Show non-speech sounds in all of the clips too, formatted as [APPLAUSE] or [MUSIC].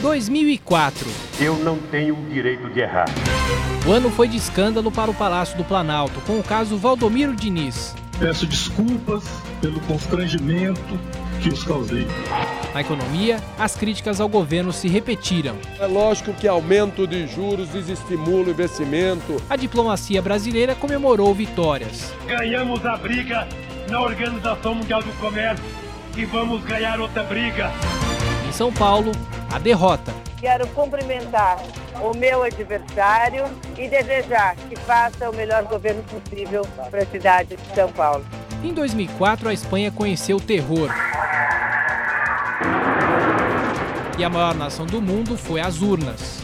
2004. Eu não tenho o direito de errar. O ano foi de escândalo para o Palácio do Planalto, com o caso Valdomiro Diniz. Peço desculpas pelo constrangimento que os causei. Na economia, as críticas ao governo se repetiram. É lógico que aumento de juros desestimula o investimento. A diplomacia brasileira comemorou vitórias. Ganhamos a briga na Organização Mundial do Comércio e vamos ganhar outra briga. Em São Paulo, a derrota. Quero cumprimentar o meu adversário e desejar que faça o melhor governo possível para a cidade de São Paulo. Em 2004, a Espanha conheceu o terror. E a maior nação do mundo foi às urnas.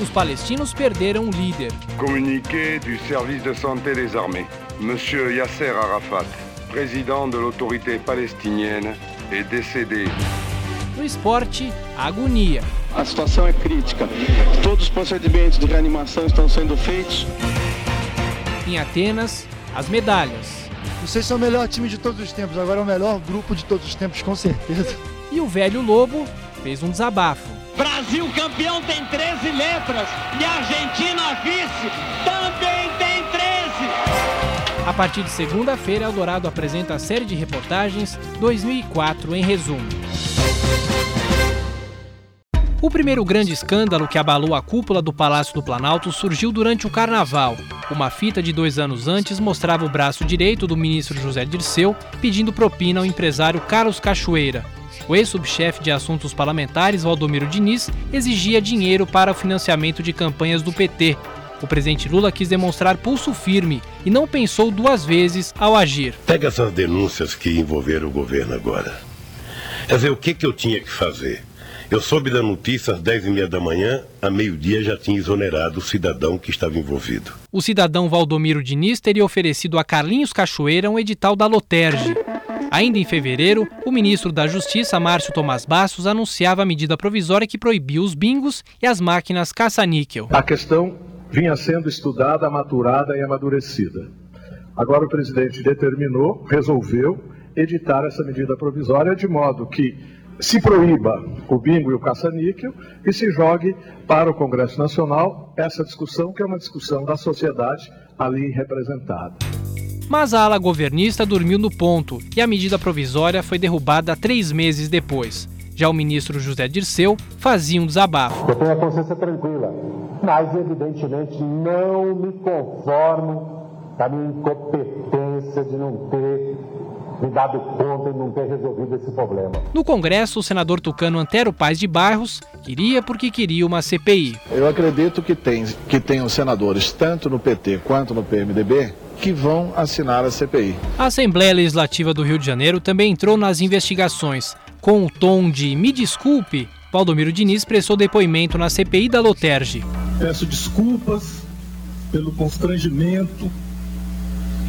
Os palestinos perderam um líder. Communiqué do Serviço de Santé des Armées. Monsieur Yasser Arafat, président de l'autorité palestinienne, est décédé. No esporte, a agonia. A situação é crítica. Todos os procedimentos de reanimação estão sendo feitos. Em Atenas, as medalhas. Vocês são o melhor time de todos os tempos, agora é o melhor grupo de todos os tempos, com certeza. E o velho Lobo fez um desabafo. Brasil campeão tem 13 letras e a Argentina vice 13. A partir de segunda-feira, Eldorado apresenta a série de reportagens 2004 em resumo. O primeiro grande escândalo que abalou a cúpula do Palácio do Planalto surgiu durante o Carnaval. Uma fita de dois anos antes mostrava o braço direito do ministro José Dirceu pedindo propina ao empresário Carlos Cachoeira. O ex-subchefe de assuntos parlamentares, Valdomiro Diniz, exigia dinheiro para o financiamento de campanhas do PT. O presidente Lula quis demonstrar pulso firme e não pensou duas vezes ao agir. Pega essas denúncias que envolveram o governo agora. Quer dizer, o que, que eu tinha que fazer? Eu soube da notícia às 10 e meia da manhã, a meio-dia já tinha exonerado o cidadão que estava envolvido. O cidadão Valdomiro Diniz teria oferecido a Carlinhos Cachoeira um edital da Loterge. Ainda em fevereiro, o ministro da Justiça, Márcio Tomás Bastos, anunciava a medida provisória que proibia os bingos e as máquinas caça-níquel. A questão vinha sendo estudada, maturada e amadurecida. Agora o presidente determinou, resolveu editar essa medida provisória de modo que se proíba o bingo e o caça-níquel e se jogue para o Congresso Nacional essa discussão, que é uma discussão da sociedade ali representada. Mas a ala governista dormiu no ponto e a medida provisória foi derrubada três meses depois. Já o ministro José Dirceu fazia um desabafo. Eu tenho a consciência tranquila, mas evidentemente não me conformo com a minha incompetência de não ter me dado conta e não ter resolvido esse problema. No Congresso, o senador tucano Antero Paz de Barros queria porque queria uma CPI. Eu acredito que tem que tenham senadores tanto no PT quanto no PMDB que vão assinar a CPI. A Assembleia Legislativa do Rio de Janeiro também entrou nas investigações. Com o tom de me desculpe, Valdomiro Diniz prestou depoimento na CPI da Loterge. Peço desculpas pelo constrangimento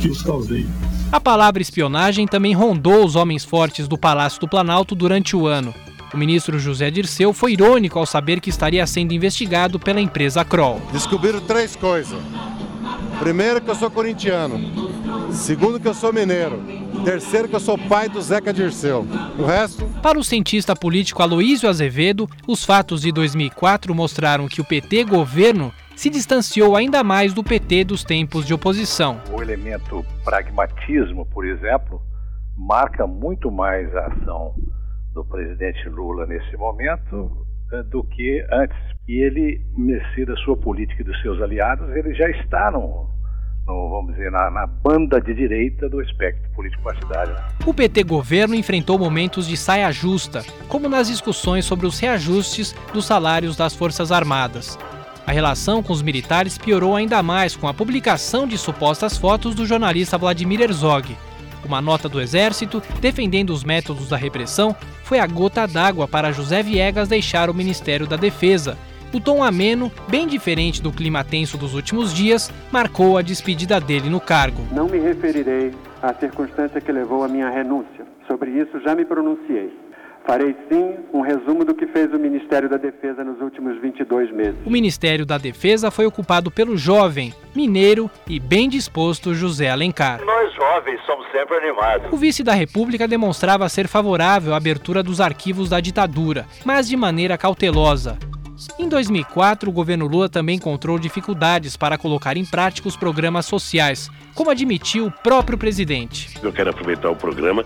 que os causei. A palavra espionagem também rondou os homens fortes do Palácio do Planalto durante o ano. O ministro José Dirceu foi irônico ao saber que estaria sendo investigado pela empresa Kroll. Descobriram três coisas. Primeiro, que eu sou corintiano. Segundo, que eu sou mineiro. Terceiro, que eu sou pai do Zeca Dirceu. O resto. Para o cientista político Aloísio Azevedo, os fatos de 2004 mostraram que o PT governo se distanciou ainda mais do PT dos tempos de oposição. O elemento pragmatismo, por exemplo, marca muito mais a ação do presidente Lula nesse momento eh, do que antes. E ele, mercê da sua política e dos seus aliados, ele já está no, no, vamos dizer, na, na, banda de direita do espectro político partidário. O PT governo enfrentou momentos de saia justa, como nas discussões sobre os reajustes dos salários das Forças Armadas. A relação com os militares piorou ainda mais com a publicação de supostas fotos do jornalista Vladimir Herzog. Uma nota do Exército, defendendo os métodos da repressão, foi a gota d'água para José Viegas deixar o Ministério da Defesa. O tom ameno, bem diferente do clima tenso dos últimos dias, marcou a despedida dele no cargo. Não me referirei à circunstância que levou à minha renúncia. Sobre isso já me pronunciei. Farei sim um resumo do que fez o Ministério da Defesa nos últimos 22 meses. O Ministério da Defesa foi ocupado pelo jovem, mineiro e bem disposto José Alencar. Nós jovens somos sempre animados. O vice da República demonstrava ser favorável à abertura dos arquivos da ditadura, mas de maneira cautelosa. Em 2004, o governo Lula também encontrou dificuldades para colocar em prática os programas sociais, como admitiu o próprio presidente. Eu quero aproveitar o programa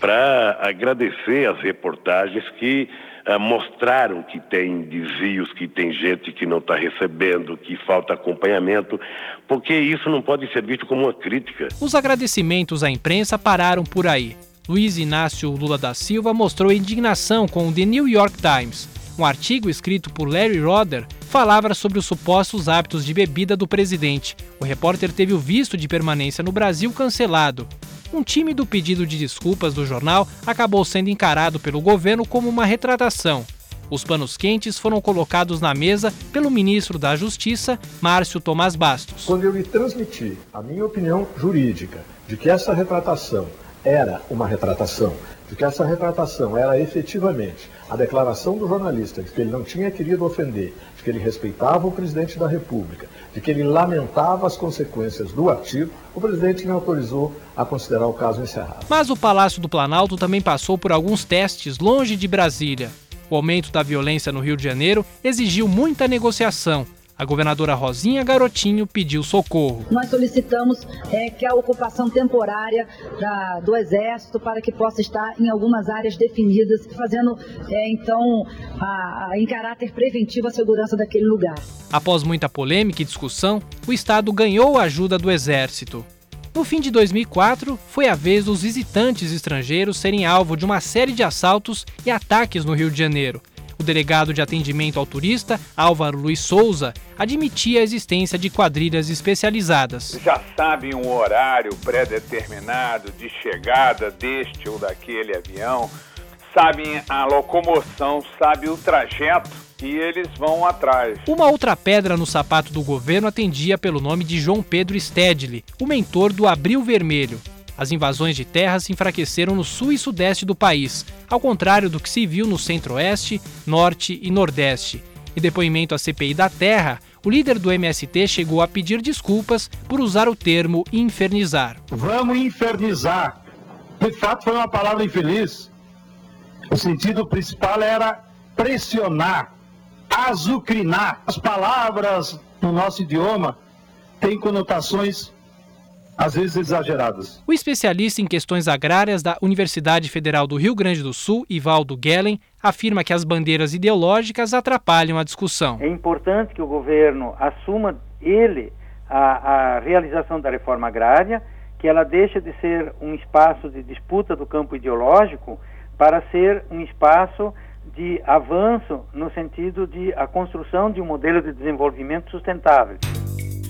para agradecer as reportagens que uh, mostraram que tem desvios, que tem gente que não está recebendo, que falta acompanhamento, porque isso não pode ser visto como uma crítica. Os agradecimentos à imprensa pararam por aí. Luiz Inácio Lula da Silva mostrou indignação com o The New York Times. Um artigo escrito por Larry Roder falava sobre os supostos hábitos de bebida do presidente. O repórter teve o visto de permanência no Brasil cancelado. Um tímido pedido de desculpas do jornal acabou sendo encarado pelo governo como uma retratação. Os panos quentes foram colocados na mesa pelo ministro da Justiça, Márcio Tomás Bastos. Quando eu lhe transmiti a minha opinião jurídica de que essa retratação era uma retratação, de que essa retratação era efetivamente a declaração do jornalista de que ele não tinha querido ofender, de que ele respeitava o presidente da República, de que ele lamentava as consequências do artigo, o presidente me autorizou a considerar o caso encerrado. Mas o Palácio do Planalto também passou por alguns testes longe de Brasília. O aumento da violência no Rio de Janeiro exigiu muita negociação a governadora Rosinha Garotinho pediu socorro. Nós solicitamos é, que a ocupação temporária da, do Exército para que possa estar em algumas áreas definidas, fazendo é, então a, a, em caráter preventivo a segurança daquele lugar. Após muita polêmica e discussão, o Estado ganhou a ajuda do Exército. No fim de 2004, foi a vez dos visitantes estrangeiros serem alvo de uma série de assaltos e ataques no Rio de Janeiro. O delegado de atendimento ao turista, Álvaro Luiz Souza, admitia a existência de quadrilhas especializadas. Já sabem um horário pré-determinado de chegada deste ou daquele avião, sabem a locomoção, sabem o trajeto e eles vão atrás. Uma outra pedra no sapato do governo atendia pelo nome de João Pedro Stedley, o mentor do Abril Vermelho. As invasões de terras se enfraqueceram no sul e sudeste do país, ao contrário do que se viu no centro-oeste, norte e nordeste. Em depoimento à CPI da Terra, o líder do MST chegou a pedir desculpas por usar o termo infernizar. Vamos infernizar. De fato, foi uma palavra infeliz. O sentido principal era pressionar, azucrinar. As palavras no nosso idioma têm conotações às vezes exageradas. O especialista em questões agrárias da Universidade Federal do Rio Grande do Sul, Ivaldo Gellen, afirma que as bandeiras ideológicas atrapalham a discussão. É importante que o governo assuma ele a, a realização da reforma agrária, que ela deixe de ser um espaço de disputa do campo ideológico para ser um espaço de avanço no sentido de a construção de um modelo de desenvolvimento sustentável.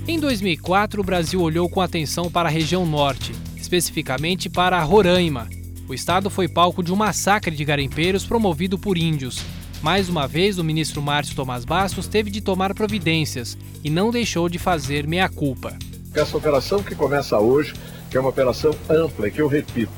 Em 2004, o Brasil olhou com atenção para a região norte, especificamente para Roraima. O estado foi palco de um massacre de garimpeiros promovido por índios. Mais uma vez, o ministro Márcio Tomás Bastos teve de tomar providências e não deixou de fazer meia-culpa. Essa operação que começa hoje, que é uma operação ampla, que eu repito,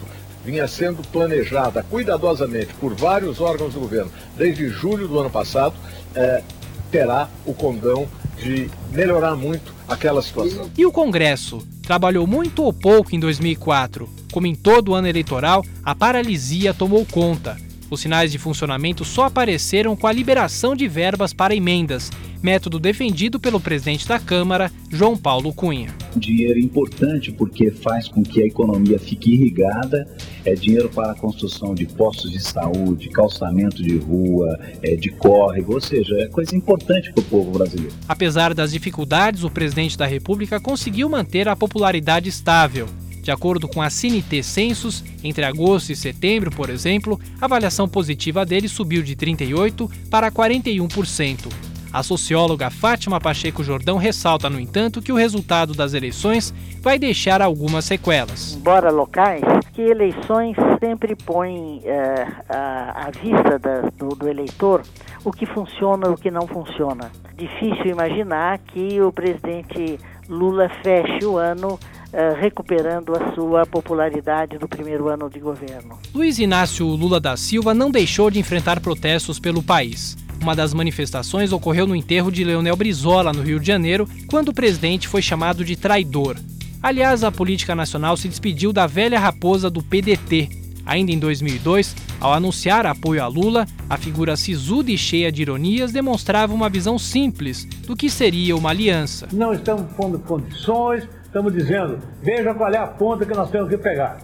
vinha sendo planejada cuidadosamente por vários órgãos do governo desde julho do ano passado, é, terá o condão de melhorar muito aquela situação. E o Congresso? Trabalhou muito ou pouco em 2004? Como em todo ano eleitoral, a paralisia tomou conta. Os sinais de funcionamento só apareceram com a liberação de verbas para emendas, método defendido pelo presidente da Câmara, João Paulo Cunha. Dinheiro importante porque faz com que a economia fique irrigada, é dinheiro para a construção de postos de saúde, calçamento de rua, é de córrego, ou seja, é coisa importante para o povo brasileiro. Apesar das dificuldades, o presidente da República conseguiu manter a popularidade estável. De acordo com a CNT Census, entre agosto e setembro, por exemplo, a avaliação positiva dele subiu de 38% para 41%. A socióloga Fátima Pacheco Jordão ressalta, no entanto, que o resultado das eleições vai deixar algumas sequelas. Embora locais, que eleições sempre põem é, à vista da, do, do eleitor o que funciona e o que não funciona. Difícil imaginar que o presidente Lula feche o ano uh, recuperando a sua popularidade do primeiro ano de governo. Luiz Inácio Lula da Silva não deixou de enfrentar protestos pelo país. Uma das manifestações ocorreu no enterro de Leonel Brizola, no Rio de Janeiro, quando o presidente foi chamado de traidor. Aliás, a política nacional se despediu da velha raposa do PDT. Ainda em 2002, ao anunciar apoio a Lula, a figura sisuda e cheia de ironias demonstrava uma visão simples do que seria uma aliança. Não estamos pondo condições, estamos dizendo, veja qual é a ponta que nós temos que pegar.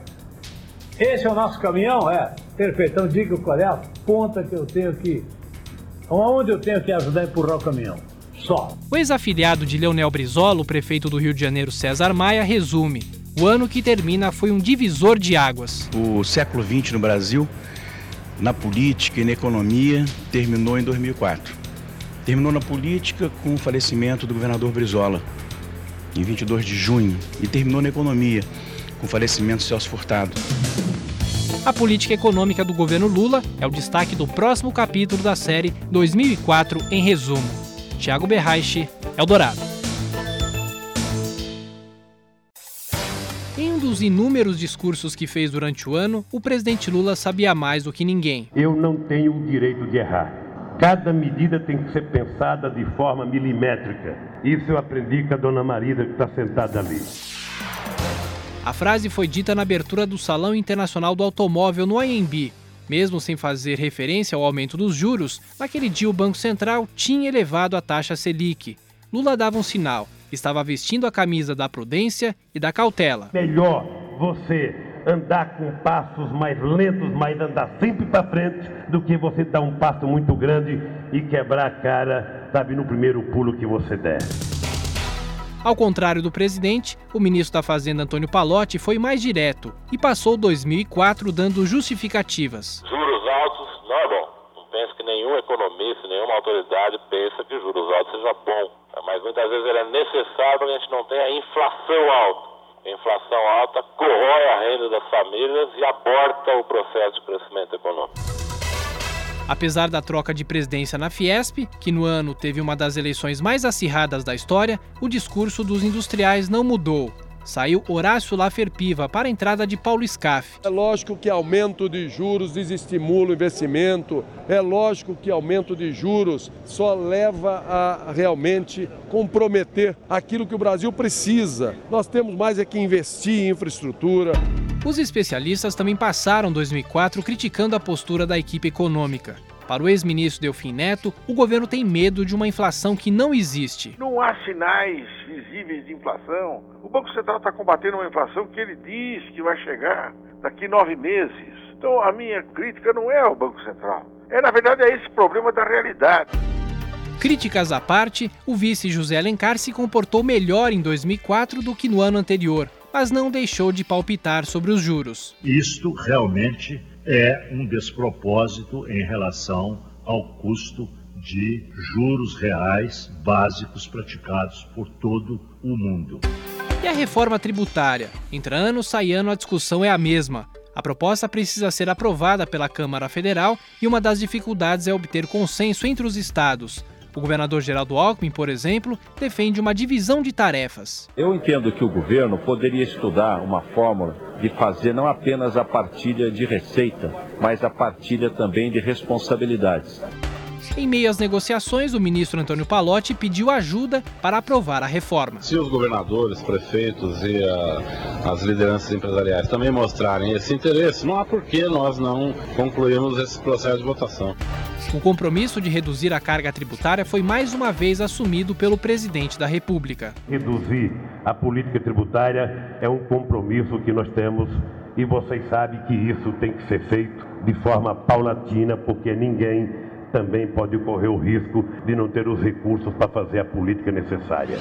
Esse é o nosso caminhão? É. Perfeito. Então diga qual é a ponta que eu tenho que. Onde eu tenho que ajudar a empurrar o caminhão. Só. O ex-afiliado de Leonel Brizola, o prefeito do Rio de Janeiro César Maia, resume. O ano que termina foi um divisor de águas. O século XX no Brasil, na política e na economia, terminou em 2004. Terminou na política com o falecimento do governador Brizola, em 22 de junho, e terminou na economia com o falecimento de Celso Furtado. A política econômica do governo Lula é o destaque do próximo capítulo da série 2004 em resumo. Tiago Berraiche, Eldorado. Em um dos inúmeros discursos que fez durante o ano, o presidente Lula sabia mais do que ninguém. Eu não tenho o direito de errar. Cada medida tem que ser pensada de forma milimétrica. Isso eu aprendi com a dona Marida que está sentada ali. A frase foi dita na abertura do Salão Internacional do Automóvel no AMB. Mesmo sem fazer referência ao aumento dos juros, naquele dia o Banco Central tinha elevado a taxa Selic. Lula dava um sinal: estava vestindo a camisa da prudência e da cautela. Melhor você andar com passos mais lentos, mas andar sempre para frente, do que você dar um passo muito grande e quebrar a cara, sabe, no primeiro pulo que você der. Ao contrário do presidente, o ministro da Fazenda Antônio Palotti foi mais direto e passou 2004 dando justificativas. Juros altos não é bom. Não penso que nenhum economista, nenhuma autoridade pensa que juros altos seja bom. Mas muitas vezes ele é necessário para a gente não tenha inflação alta. Inflação alta corrói a renda das famílias e aborta o processo de crescimento econômico. Apesar da troca de presidência na Fiesp, que no ano teve uma das eleições mais acirradas da história, o discurso dos industriais não mudou. Saiu Horácio Laferpiva para a entrada de Paulo Scaff. É lógico que aumento de juros desestimula o investimento, é lógico que aumento de juros só leva a realmente comprometer aquilo que o Brasil precisa. Nós temos mais é que investir em infraestrutura. Os especialistas também passaram 2004 criticando a postura da equipe econômica. Para o ex-ministro Delfim Neto, o governo tem medo de uma inflação que não existe. Não há sinais visíveis de inflação. O Banco Central está combatendo uma inflação que ele diz que vai chegar daqui nove meses. Então a minha crítica não é ao Banco Central. É, na verdade, é esse problema da realidade. Críticas à parte, o vice José Alencar se comportou melhor em 2004 do que no ano anterior, mas não deixou de palpitar sobre os juros. Isto realmente é um despropósito em relação ao custo de juros reais básicos praticados por todo o mundo. E a reforma tributária? Entra ano, sai ano, a discussão é a mesma. A proposta precisa ser aprovada pela Câmara Federal e uma das dificuldades é obter consenso entre os estados. O governador Geraldo Alckmin, por exemplo, defende uma divisão de tarefas. Eu entendo que o governo poderia estudar uma fórmula de fazer não apenas a partilha de receita, mas a partilha também de responsabilidades. Em meio às negociações, o ministro Antônio Palotti pediu ajuda para aprovar a reforma. Se os governadores, prefeitos e a, as lideranças empresariais também mostrarem esse interesse, não há por que nós não concluirmos esse processo de votação. O compromisso de reduzir a carga tributária foi mais uma vez assumido pelo presidente da República. Reduzir a política tributária é um compromisso que nós temos e vocês sabem que isso tem que ser feito de forma paulatina, porque ninguém também pode correr o risco de não ter os recursos para fazer a política necessária.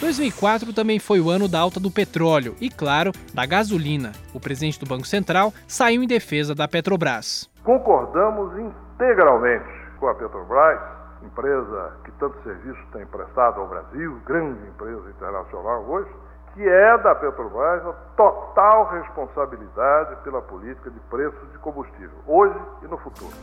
2004 também foi o ano da alta do petróleo e, claro, da gasolina. O presidente do Banco Central saiu em defesa da Petrobras. Concordamos integralmente com a Petrobras, empresa que tanto serviço tem prestado ao Brasil, grande empresa internacional hoje, que é da Petrobras a total responsabilidade pela política de preços de combustível, hoje e no futuro.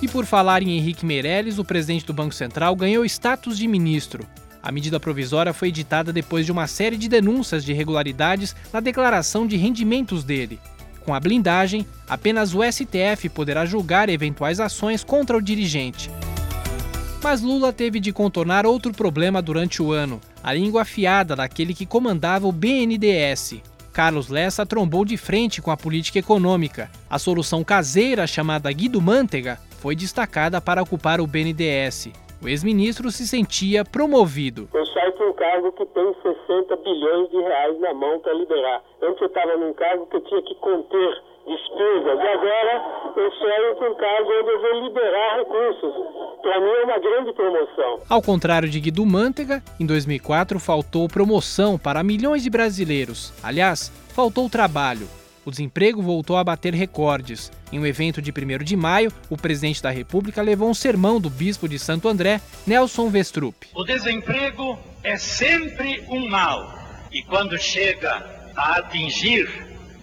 E por falar em Henrique Meirelles, o presidente do Banco Central ganhou status de ministro. A medida provisória foi editada depois de uma série de denúncias de irregularidades na declaração de rendimentos dele. Com a blindagem, apenas o STF poderá julgar eventuais ações contra o dirigente. Mas Lula teve de contornar outro problema durante o ano: a língua afiada daquele que comandava o BNDES. Carlos Lessa trombou de frente com a política econômica. A solução caseira chamada Guido Mantega foi destacada para ocupar o BNDES. O ex-ministro se sentia promovido. Eu saio para um cargo que tem 60 bilhões de reais na mão para liberar. Antes eu estava num cargo que eu tinha que conter despesas e agora eu saio para um cargo onde eu vou liberar recursos. Para mim é uma grande promoção. Ao contrário de Guido Mantega, em 2004 faltou promoção para milhões de brasileiros. Aliás, faltou trabalho. O desemprego voltou a bater recordes. Em um evento de 1 de maio, o presidente da República levou um sermão do bispo de Santo André, Nelson Vestrup. O desemprego é sempre um mal e quando chega a atingir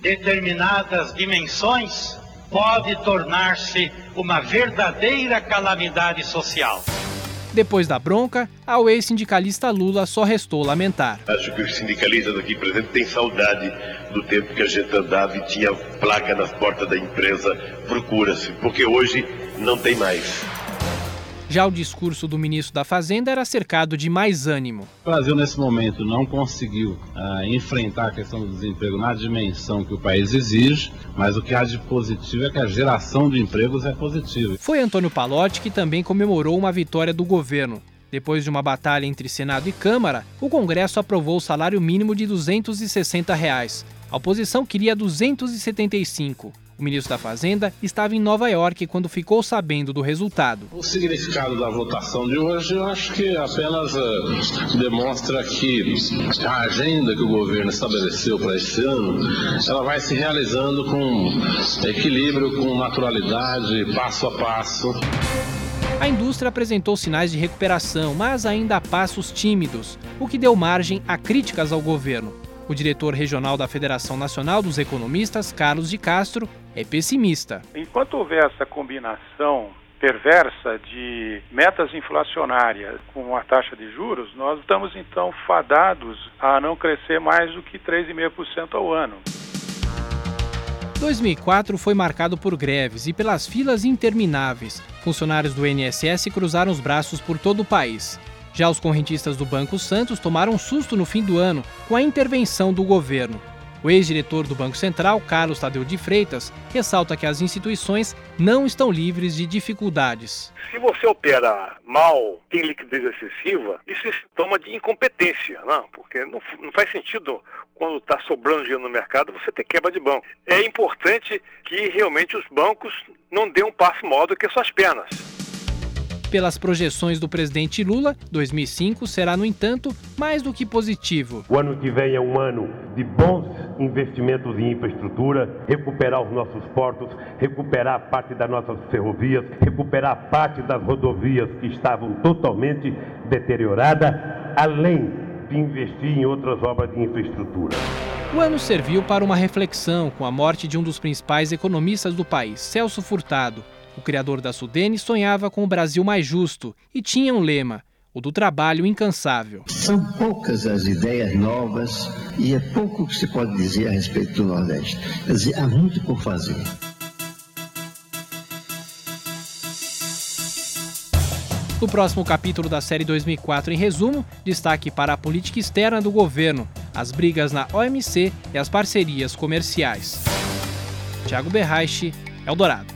determinadas dimensões, pode tornar-se uma verdadeira calamidade social. Depois da bronca, ao ex-sindicalista Lula só restou lamentar. Acho que os sindicalistas aqui presentes têm saudade do tempo que a gente andava e tinha placa nas portas da empresa, procura-se, porque hoje não tem mais. Já o discurso do ministro da Fazenda era cercado de mais ânimo. O Brasil, nesse momento, não conseguiu uh, enfrentar a questão do desemprego na dimensão que o país exige, mas o que há de positivo é que a geração de empregos é positiva. Foi Antônio Palotti que também comemorou uma vitória do governo. Depois de uma batalha entre Senado e Câmara, o Congresso aprovou o salário mínimo de 260 reais. A oposição queria 275. O ministro da Fazenda estava em Nova York quando ficou sabendo do resultado. O significado da votação de hoje, eu acho que apenas uh, demonstra que a agenda que o governo estabeleceu para esse ano, ela vai se realizando com equilíbrio, com naturalidade, passo a passo. A indústria apresentou sinais de recuperação, mas ainda a passos tímidos, o que deu margem a críticas ao governo. O diretor regional da Federação Nacional dos Economistas, Carlos de Castro, é pessimista. Enquanto houver essa combinação perversa de metas inflacionárias com a taxa de juros, nós estamos então fadados a não crescer mais do que 3,5% ao ano. 2004 foi marcado por greves e pelas filas intermináveis. Funcionários do INSS cruzaram os braços por todo o país. Já os correntistas do Banco Santos tomaram susto no fim do ano com a intervenção do governo. O ex-diretor do Banco Central, Carlos Tadeu de Freitas, ressalta que as instituições não estão livres de dificuldades. Se você opera mal, tem liquidez excessiva, isso é sintoma de incompetência, não? porque não, não faz sentido quando está sobrando dinheiro no mercado você ter quebra de banco. É importante que realmente os bancos não dêem um passo maior do que suas pernas. Pelas projeções do presidente Lula, 2005 será, no entanto, mais do que positivo. O ano que vem é um ano de bons investimentos em infraestrutura, recuperar os nossos portos, recuperar parte das nossas ferrovias, recuperar parte das rodovias que estavam totalmente deterioradas, além de investir em outras obras de infraestrutura. O ano serviu para uma reflexão com a morte de um dos principais economistas do país, Celso Furtado. O criador da Sudene sonhava com o Brasil mais justo e tinha um lema: o do trabalho incansável. São poucas as ideias novas e é pouco que se pode dizer a respeito do Nordeste. Quer dizer, há muito por fazer. No próximo capítulo da série 2004, em resumo, destaque para a política externa do governo, as brigas na OMC e as parcerias comerciais. Tiago Berraiche, Eldorado.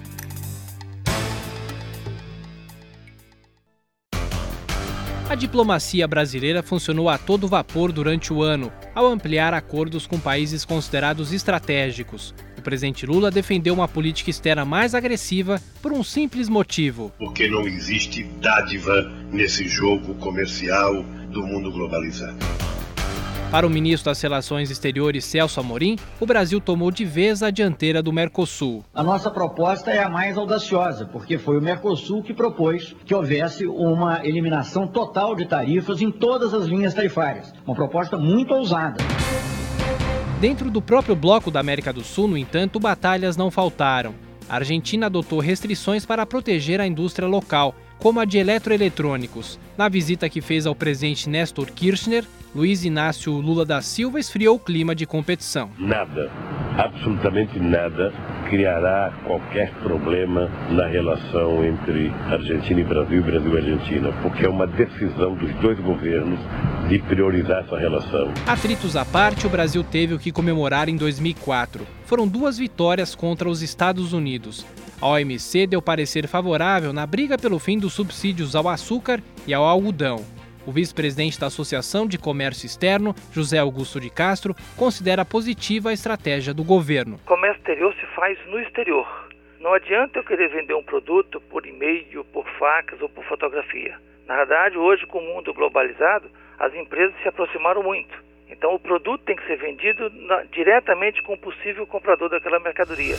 Diplomacia brasileira funcionou a todo vapor durante o ano, ao ampliar acordos com países considerados estratégicos. O presidente Lula defendeu uma política externa mais agressiva por um simples motivo: porque não existe dádiva nesse jogo comercial do mundo globalizado. Para o ministro das Relações Exteriores, Celso Amorim, o Brasil tomou de vez a dianteira do Mercosul. A nossa proposta é a mais audaciosa, porque foi o Mercosul que propôs que houvesse uma eliminação total de tarifas em todas as linhas tarifárias. Uma proposta muito ousada. Dentro do próprio bloco da América do Sul, no entanto, batalhas não faltaram. A Argentina adotou restrições para proteger a indústria local, como a de eletroeletrônicos. Na visita que fez ao presidente Néstor Kirchner, Luiz Inácio Lula da Silva esfriou o clima de competição. Nada, absolutamente nada, criará qualquer problema na relação entre Argentina e Brasil e Brasil e Argentina, porque é uma decisão dos dois governos de priorizar essa relação. Atritos à parte, o Brasil teve o que comemorar em 2004. Foram duas vitórias contra os Estados Unidos. A OMC deu parecer favorável na briga pelo fim dos subsídios ao açúcar e ao algodão. O vice-presidente da Associação de Comércio Externo, José Augusto de Castro, considera positiva a estratégia do governo. O comércio exterior se faz no exterior. Não adianta eu querer vender um produto por e-mail, por fax ou por fotografia. Na verdade, hoje, com o mundo globalizado, as empresas se aproximaram muito. Então, o produto tem que ser vendido na, diretamente com o possível comprador daquela mercadoria.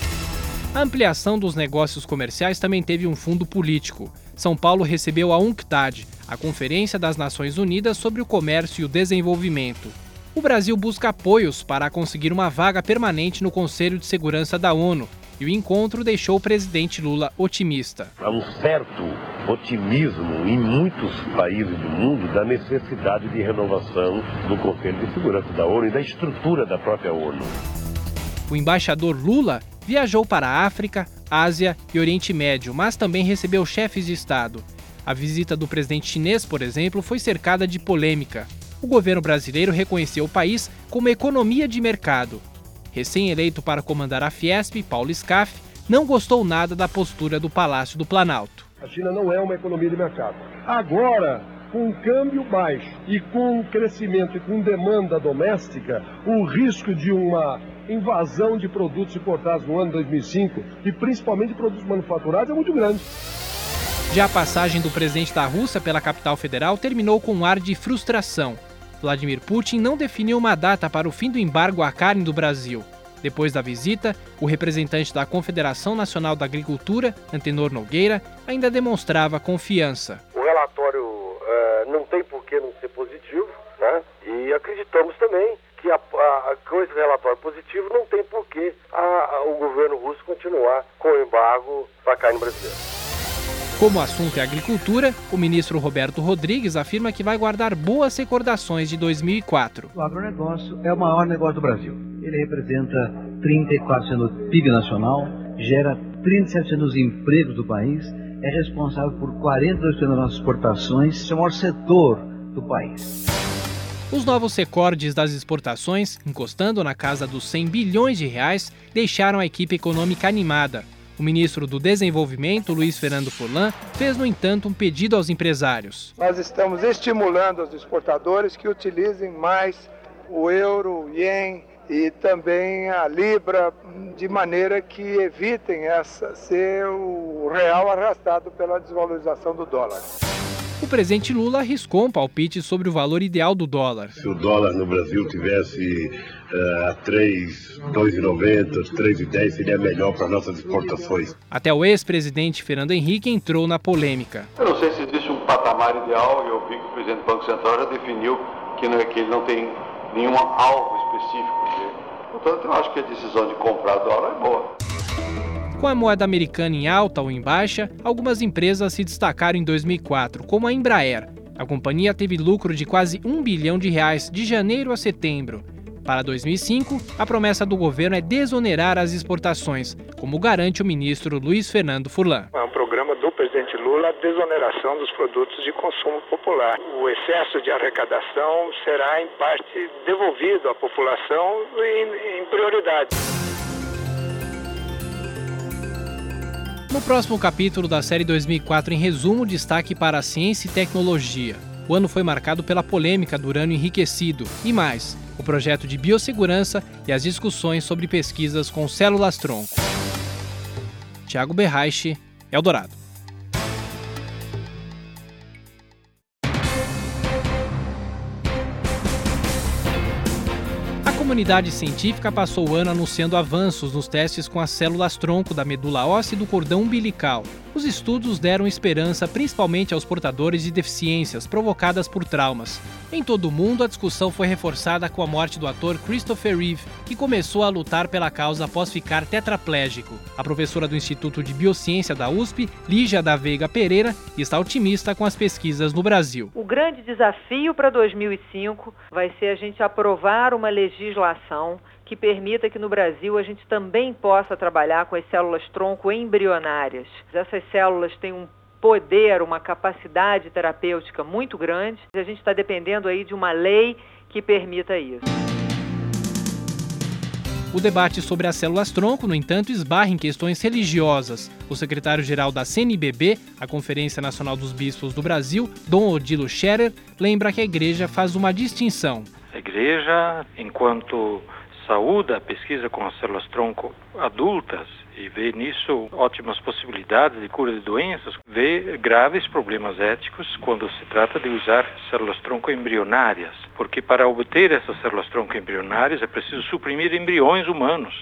A ampliação dos negócios comerciais também teve um fundo político. São Paulo recebeu a UNCTAD, a Conferência das Nações Unidas sobre o Comércio e o Desenvolvimento. O Brasil busca apoios para conseguir uma vaga permanente no Conselho de Segurança da ONU, e o encontro deixou o presidente Lula otimista. Há um certo otimismo em muitos países do mundo da necessidade de renovação do Conselho de Segurança da ONU e da estrutura da própria ONU. O embaixador Lula viajou para a África, Ásia e Oriente Médio, mas também recebeu chefes de Estado. A visita do presidente chinês, por exemplo, foi cercada de polêmica. O governo brasileiro reconheceu o país como economia de mercado. Recém-eleito para comandar a Fiesp, Paulo Scaff, não gostou nada da postura do Palácio do Planalto. A China não é uma economia de mercado. Agora, com um câmbio baixo e com crescimento e com demanda doméstica, o risco de uma invasão de produtos importados no ano 2005 e principalmente de produtos manufaturados é muito grande. Já a passagem do presidente da Rússia pela capital federal terminou com um ar de frustração. Vladimir Putin não definiu uma data para o fim do embargo à carne do Brasil. Depois da visita, o representante da Confederação Nacional da Agricultura, Antenor Nogueira, ainda demonstrava confiança. O relatório uh, não tem por que não ser positivo, né? E acreditamos também que a, a, com esse relatório positivo não tem por que o governo russo continuar com o embargo para a carne brasileira. Como o assunto é agricultura, o ministro Roberto Rodrigues afirma que vai guardar boas recordações de 2004. O agronegócio é o maior negócio do Brasil. Ele representa 34% do PIB nacional, gera 37% dos empregos do país, é responsável por 42% das nossas exportações, é o maior setor do país. Os novos recordes das exportações, encostando na casa dos 100 bilhões de reais, deixaram a equipe econômica animada. O ministro do Desenvolvimento, Luiz Fernando Furlan, fez, no entanto, um pedido aos empresários. Nós estamos estimulando os exportadores que utilizem mais o euro, o ien e também a libra, de maneira que evitem essa ser o real arrastado pela desvalorização do dólar. O presidente Lula arriscou um palpite sobre o valor ideal do dólar. Se o dólar no Brasil tivesse a 3, 2,90, 3,10 seria melhor para nossas exportações. Até o ex-presidente Fernando Henrique entrou na polêmica. Eu não sei se existe um patamar ideal, eu vi que o presidente do Banco Central já definiu que, não é, que ele não tem nenhum alvo específico. Portanto, eu acho que a decisão de comprar dólar é boa. Com a moeda americana em alta ou em baixa, algumas empresas se destacaram em 2004, como a Embraer. A companhia teve lucro de quase um bilhão de reais de janeiro a setembro. Para 2005, a promessa do governo é desonerar as exportações, como garante o ministro Luiz Fernando Furlan. É um programa do presidente Lula a desoneração dos produtos de consumo popular. O excesso de arrecadação será, em parte, devolvido à população em, em prioridade. No próximo capítulo da série 2004, em resumo, destaque para a ciência e tecnologia. O ano foi marcado pela polêmica do urânio enriquecido e mais, o projeto de biossegurança e as discussões sobre pesquisas com células-tronco. Tiago Berraiche, Eldorado. Comunidade científica passou o ano anunciando avanços nos testes com as células-tronco da medula óssea e do cordão umbilical. Os estudos deram esperança principalmente aos portadores de deficiências provocadas por traumas. Em todo o mundo, a discussão foi reforçada com a morte do ator Christopher Reeve, que começou a lutar pela causa após ficar tetraplégico. A professora do Instituto de Biociência da USP, Lígia da Veiga Pereira, está otimista com as pesquisas no Brasil. O grande desafio para 2005 vai ser a gente aprovar uma legislação que permita que no Brasil a gente também possa trabalhar com as células tronco embrionárias. Essas células têm um poder, uma capacidade terapêutica muito grande. A gente está dependendo aí de uma lei que permita isso. O debate sobre as células-tronco, no entanto, esbarra em questões religiosas. O secretário-geral da CNBB, a Conferência Nacional dos Bispos do Brasil, Dom Odilo Scherer, lembra que a igreja faz uma distinção. A igreja, enquanto saúda a pesquisa com as células-tronco adultas e vê nisso ótimas possibilidades de cura de doenças, vê graves problemas éticos quando se trata de usar células-tronco embrionárias, porque para obter essas células-tronco embrionárias é preciso suprimir embriões humanos.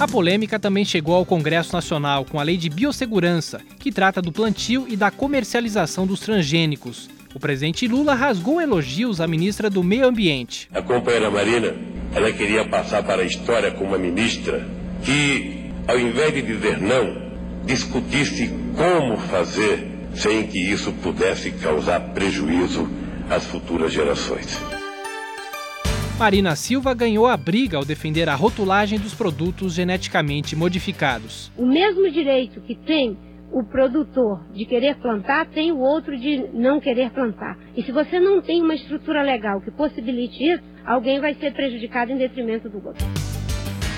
A polêmica também chegou ao Congresso Nacional com a Lei de Biossegurança, que trata do plantio e da comercialização dos transgênicos. O presidente Lula rasgou elogios à ministra do Meio Ambiente. A companheira Marina, ela queria passar para a história como uma ministra que, ao invés de dizer não, discutisse como fazer sem que isso pudesse causar prejuízo às futuras gerações. Marina Silva ganhou a briga ao defender a rotulagem dos produtos geneticamente modificados. O mesmo direito que tem o produtor de querer plantar, tem o outro de não querer plantar. E se você não tem uma estrutura legal que possibilite isso, alguém vai ser prejudicado em detrimento do outro.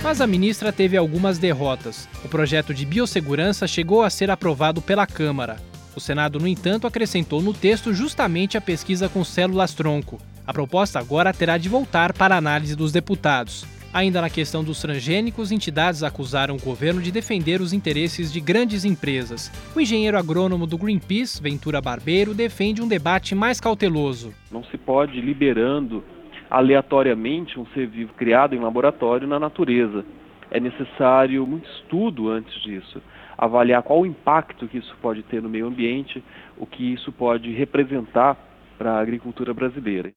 Mas a ministra teve algumas derrotas. O projeto de biossegurança chegou a ser aprovado pela Câmara. O Senado, no entanto, acrescentou no texto justamente a pesquisa com células-tronco. A proposta agora terá de voltar para a análise dos deputados. Ainda na questão dos transgênicos, entidades acusaram o governo de defender os interesses de grandes empresas. O engenheiro agrônomo do Greenpeace, Ventura Barbeiro, defende um debate mais cauteloso. Não se pode liberando aleatoriamente um ser vivo criado em laboratório na natureza. É necessário muito estudo antes disso, avaliar qual o impacto que isso pode ter no meio ambiente, o que isso pode representar para a agricultura brasileira.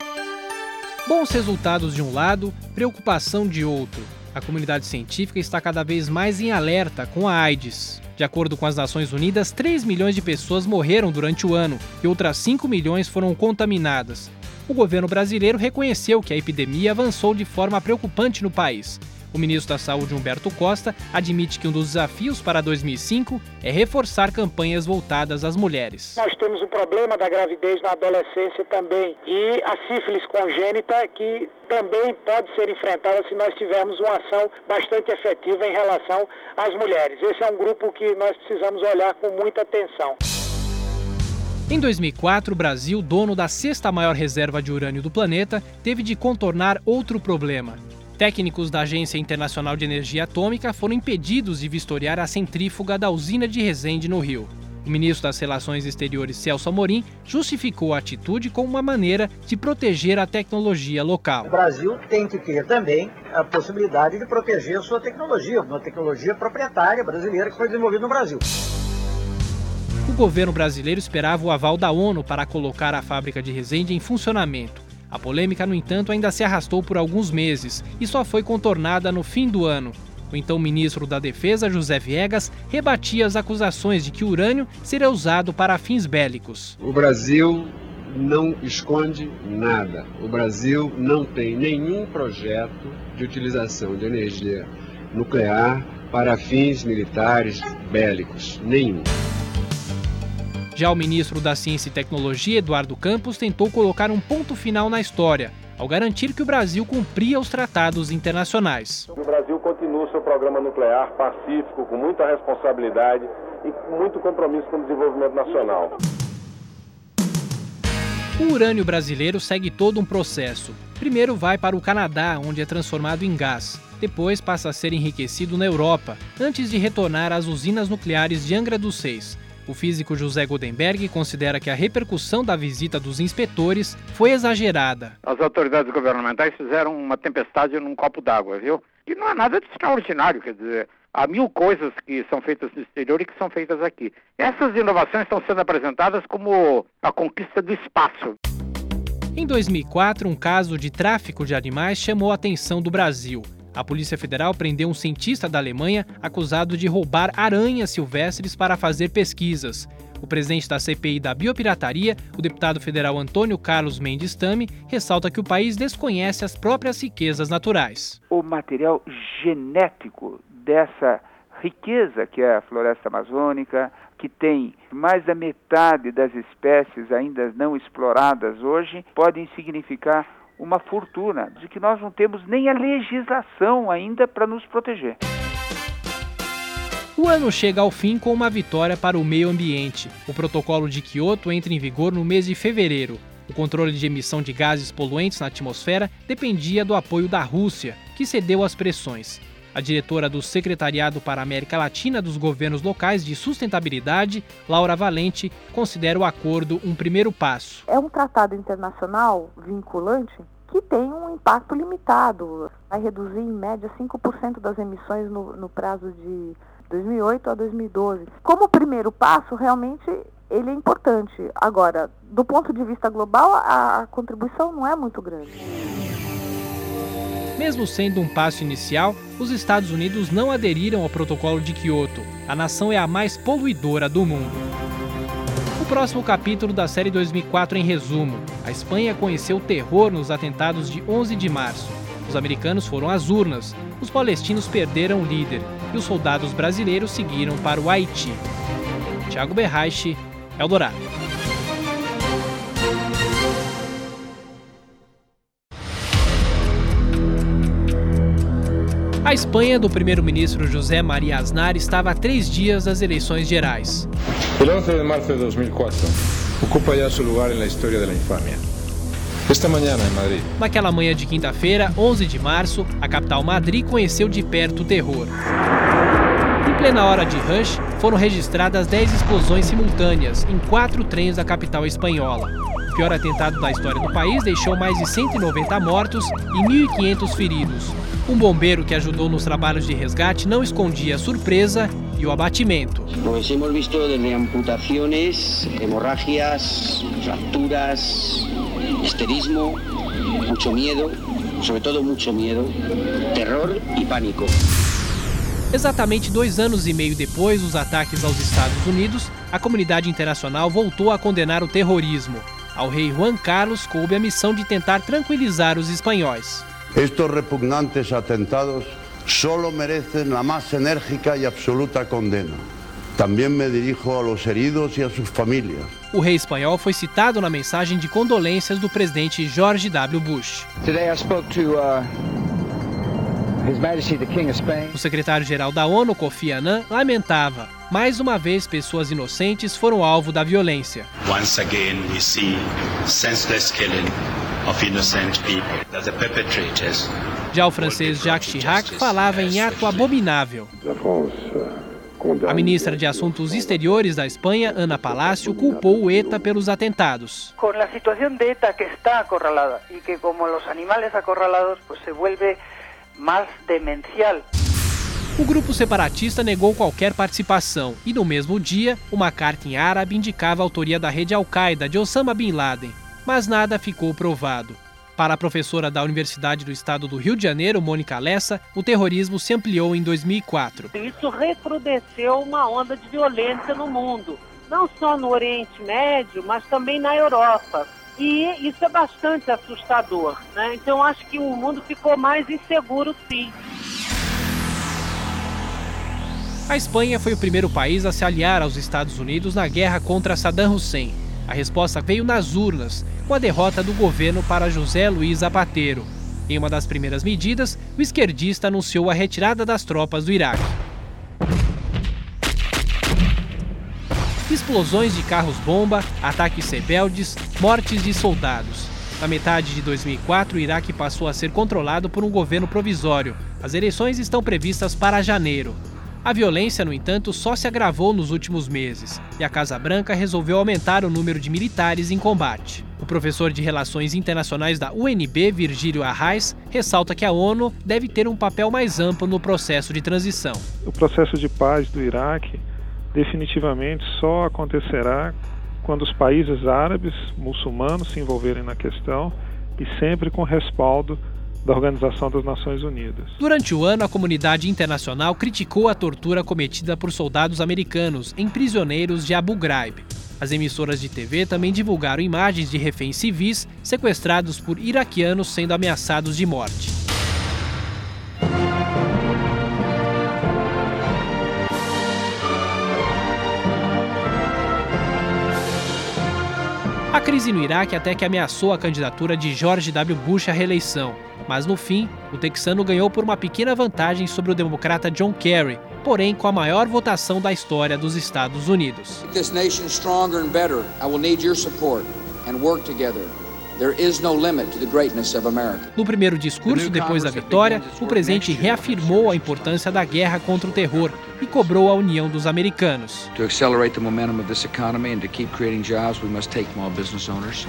Bons resultados de um lado, preocupação de outro. A comunidade científica está cada vez mais em alerta com a AIDS. De acordo com as Nações Unidas, 3 milhões de pessoas morreram durante o ano e outras 5 milhões foram contaminadas. O governo brasileiro reconheceu que a epidemia avançou de forma preocupante no país o ministro da Saúde, Humberto Costa, admite que um dos desafios para 2005 é reforçar campanhas voltadas às mulheres. Nós temos o problema da gravidez na adolescência também e a sífilis congênita que também pode ser enfrentada se nós tivermos uma ação bastante efetiva em relação às mulheres. Esse é um grupo que nós precisamos olhar com muita atenção. Em 2004, o Brasil, dono da sexta maior reserva de urânio do planeta, teve de contornar outro problema. Técnicos da Agência Internacional de Energia Atômica foram impedidos de vistoriar a centrífuga da usina de Resende, no Rio. O ministro das Relações Exteriores, Celso Amorim, justificou a atitude como uma maneira de proteger a tecnologia local. O Brasil tem que ter também a possibilidade de proteger a sua tecnologia, uma tecnologia proprietária brasileira que foi desenvolvida no Brasil. O governo brasileiro esperava o aval da ONU para colocar a fábrica de Resende em funcionamento. A polêmica, no entanto, ainda se arrastou por alguns meses e só foi contornada no fim do ano. O então ministro da Defesa, José Viegas, rebatia as acusações de que o urânio seria usado para fins bélicos. O Brasil não esconde nada. O Brasil não tem nenhum projeto de utilização de energia nuclear para fins militares bélicos. Nenhum. Já o ministro da Ciência e Tecnologia, Eduardo Campos, tentou colocar um ponto final na história, ao garantir que o Brasil cumpria os tratados internacionais. O Brasil continua seu programa nuclear pacífico, com muita responsabilidade e muito compromisso com o desenvolvimento nacional. O urânio brasileiro segue todo um processo. Primeiro vai para o Canadá, onde é transformado em gás. Depois passa a ser enriquecido na Europa, antes de retornar às usinas nucleares de Angra dos Seis. O físico José Goldenberg considera que a repercussão da visita dos inspetores foi exagerada. As autoridades governamentais fizeram uma tempestade num copo d'água, viu? E não é nada de extraordinário, quer dizer, há mil coisas que são feitas no exterior e que são feitas aqui. Essas inovações estão sendo apresentadas como a conquista do espaço. Em 2004, um caso de tráfico de animais chamou a atenção do Brasil. A Polícia Federal prendeu um cientista da Alemanha acusado de roubar aranhas silvestres para fazer pesquisas. O presidente da CPI da biopirataria, o deputado federal Antônio Carlos Mendes Tame, ressalta que o país desconhece as próprias riquezas naturais. O material genético dessa riqueza que é a floresta amazônica, que tem mais da metade das espécies ainda não exploradas hoje, podem significar uma fortuna, de que nós não temos nem a legislação ainda para nos proteger. O ano chega ao fim com uma vitória para o meio ambiente. O protocolo de Kyoto entra em vigor no mês de fevereiro. O controle de emissão de gases poluentes na atmosfera dependia do apoio da Rússia, que cedeu às pressões. A diretora do Secretariado para a América Latina dos Governos Locais de Sustentabilidade, Laura Valente, considera o acordo um primeiro passo. É um tratado internacional vinculante que tem um impacto limitado. Vai reduzir, em média, 5% das emissões no, no prazo de 2008 a 2012. Como primeiro passo, realmente ele é importante. Agora, do ponto de vista global, a, a contribuição não é muito grande. Mesmo sendo um passo inicial, os Estados Unidos não aderiram ao protocolo de Kyoto. A nação é a mais poluidora do mundo. O próximo capítulo da série 2004 em resumo. A Espanha conheceu terror nos atentados de 11 de março. Os americanos foram às urnas, os palestinos perderam o líder e os soldados brasileiros seguiram para o Haiti. Tiago Berraiche, Eldorado. A Espanha do primeiro-ministro José Maria Aznar estava a três dias das eleições gerais. O 11 de março de 2004 ocupa já seu lugar na história da infâmia. Esta manhã em Madrid. Naquela manhã de quinta-feira, 11 de março, a capital Madrid conheceu de perto o terror. Em plena hora de rush, foram registradas 10 explosões simultâneas em quatro trens da capital espanhola. O pior atentado da história do país deixou mais de 190 mortos e 1.500 feridos. Um bombeiro que ajudou nos trabalhos de resgate não escondia a surpresa e o abatimento. Nós hemos visto desde amputações, hemorragias, fraturas, esterismo, mucho miedo, sobre todo mucho miedo, terror e pânico. Exatamente dois anos e meio depois dos ataques aos Estados Unidos, a comunidade internacional voltou a condenar o terrorismo. Ao rei Juan Carlos coube a missão de tentar tranquilizar os espanhóis. Estos repugnantes atentados solo merecen la más enérgica y absoluta condena. Também me dirijo a los heridos e a suas famílias. O rei espanhol foi citado na mensagem de condolências do presidente George W. Bush. Today I spoke to uh, His Majesty the King of Spain. O secretário-geral da ONU, Kofi Annan, lamentava. Mais uma vez, pessoas inocentes foram alvo da violência. Once again we see senseless killing of innocent people. That the perpetrators já o francês Jacques Chirac falava em ato abominável. A ministra de Assuntos Exteriores da Espanha, Ana Palácio, culpou o ETA pelos atentados. Com a situação de ETA que está acorralada e que como os animais acorralados pues se vuelve mais demencial. O grupo separatista negou qualquer participação e no mesmo dia, uma carta em árabe indicava a autoria da rede Al-Qaeda de Osama Bin Laden, mas nada ficou provado. Para a professora da Universidade do Estado do Rio de Janeiro, Mônica Lessa, o terrorismo se ampliou em 2004. Isso recrudesceu uma onda de violência no mundo, não só no Oriente Médio, mas também na Europa. E isso é bastante assustador. Né? Então, acho que o mundo ficou mais inseguro, sim. A Espanha foi o primeiro país a se aliar aos Estados Unidos na guerra contra Saddam Hussein. A resposta veio nas urnas, com a derrota do governo para José Luiz Zapatero. Em uma das primeiras medidas, o esquerdista anunciou a retirada das tropas do Iraque. Explosões de carros-bomba, ataques rebeldes, mortes de soldados. Na metade de 2004, o Iraque passou a ser controlado por um governo provisório. As eleições estão previstas para janeiro. A violência, no entanto, só se agravou nos últimos meses e a Casa Branca resolveu aumentar o número de militares em combate. O professor de Relações Internacionais da UNB, Virgílio Arraes, ressalta que a ONU deve ter um papel mais amplo no processo de transição. O processo de paz do Iraque definitivamente só acontecerá quando os países árabes, muçulmanos, se envolverem na questão e sempre com respaldo da Organização das Nações Unidas. Durante o ano, a comunidade internacional criticou a tortura cometida por soldados americanos em prisioneiros de Abu Ghraib. As emissoras de TV também divulgaram imagens de reféns civis sequestrados por iraquianos sendo ameaçados de morte. Crise no Iraque até que ameaçou a candidatura de George W. Bush à reeleição, mas no fim, o texano ganhou por uma pequena vantagem sobre o democrata John Kerry, porém com a maior votação da história dos Estados Unidos. No primeiro discurso, depois da vitória, o presidente reafirmou a importância da guerra contra o terror e cobrou a união dos americanos. To accelerate the momentum of this economy and to keep creating jobs, we must take small business owners.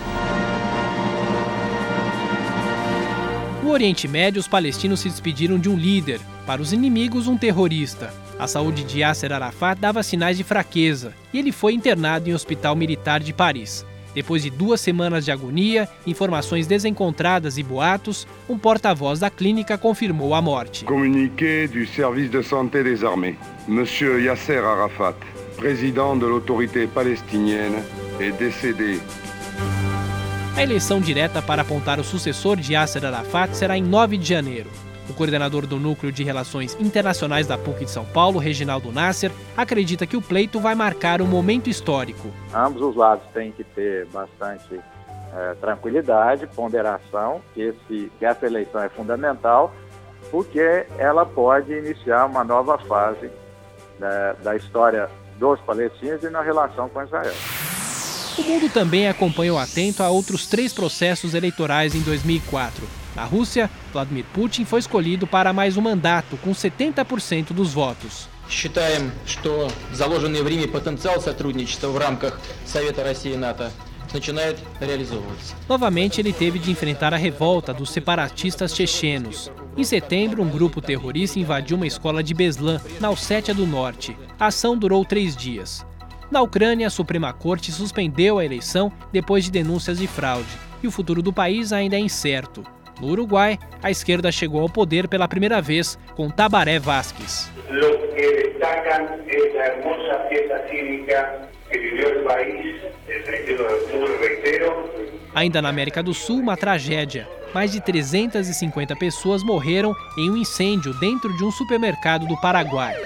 No Oriente Médio, os palestinos se despediram de um líder, para os inimigos, um terrorista. A saúde de Yasser Arafat dava sinais de fraqueza e ele foi internado em um hospital militar de Paris. Depois de duas semanas de agonia, informações desencontradas e boatos, um porta-voz da clínica confirmou a morte. Comuniqué do Serviço de Santé des Armées. Monsieur Yasser Arafat, président de l'autorité palestinienne, est décédé. A eleição direta para apontar o sucessor de Yasser Arafat será em 9 de janeiro. O coordenador do Núcleo de Relações Internacionais da PUC de São Paulo, Reginaldo Nasser, acredita que o pleito vai marcar um momento histórico. Ambos os lados têm que ter bastante é, tranquilidade, ponderação, que, esse, que essa eleição é fundamental, porque ela pode iniciar uma nova fase da, da história dos palestinos e na relação com Israel. O mundo também acompanhou atento a outros três processos eleitorais em 2004. Na Rússia, Vladimir Putin foi escolhido para mais um mandato, com 70% dos votos. Считаем, что заложенный в Риме потенциал сотрудничества в рамках Совета России и НАТО начинает реализовываться. Novamente, ele teve de enfrentar a revolta dos separatistas chechenos. Em setembro, um grupo terrorista invadiu uma escola de Beslan, na Ossétia do Norte. A ação durou três dias. Na Ucrânia, a Suprema Corte suspendeu a eleição depois de denúncias de fraude, e o futuro do país ainda é incerto. No Uruguai, a esquerda chegou ao poder pela primeira vez com Tabaré Vázquez. Ainda na América do Sul, uma tragédia. Mais de 350 pessoas morreram em um incêndio dentro de um supermercado do Paraguai.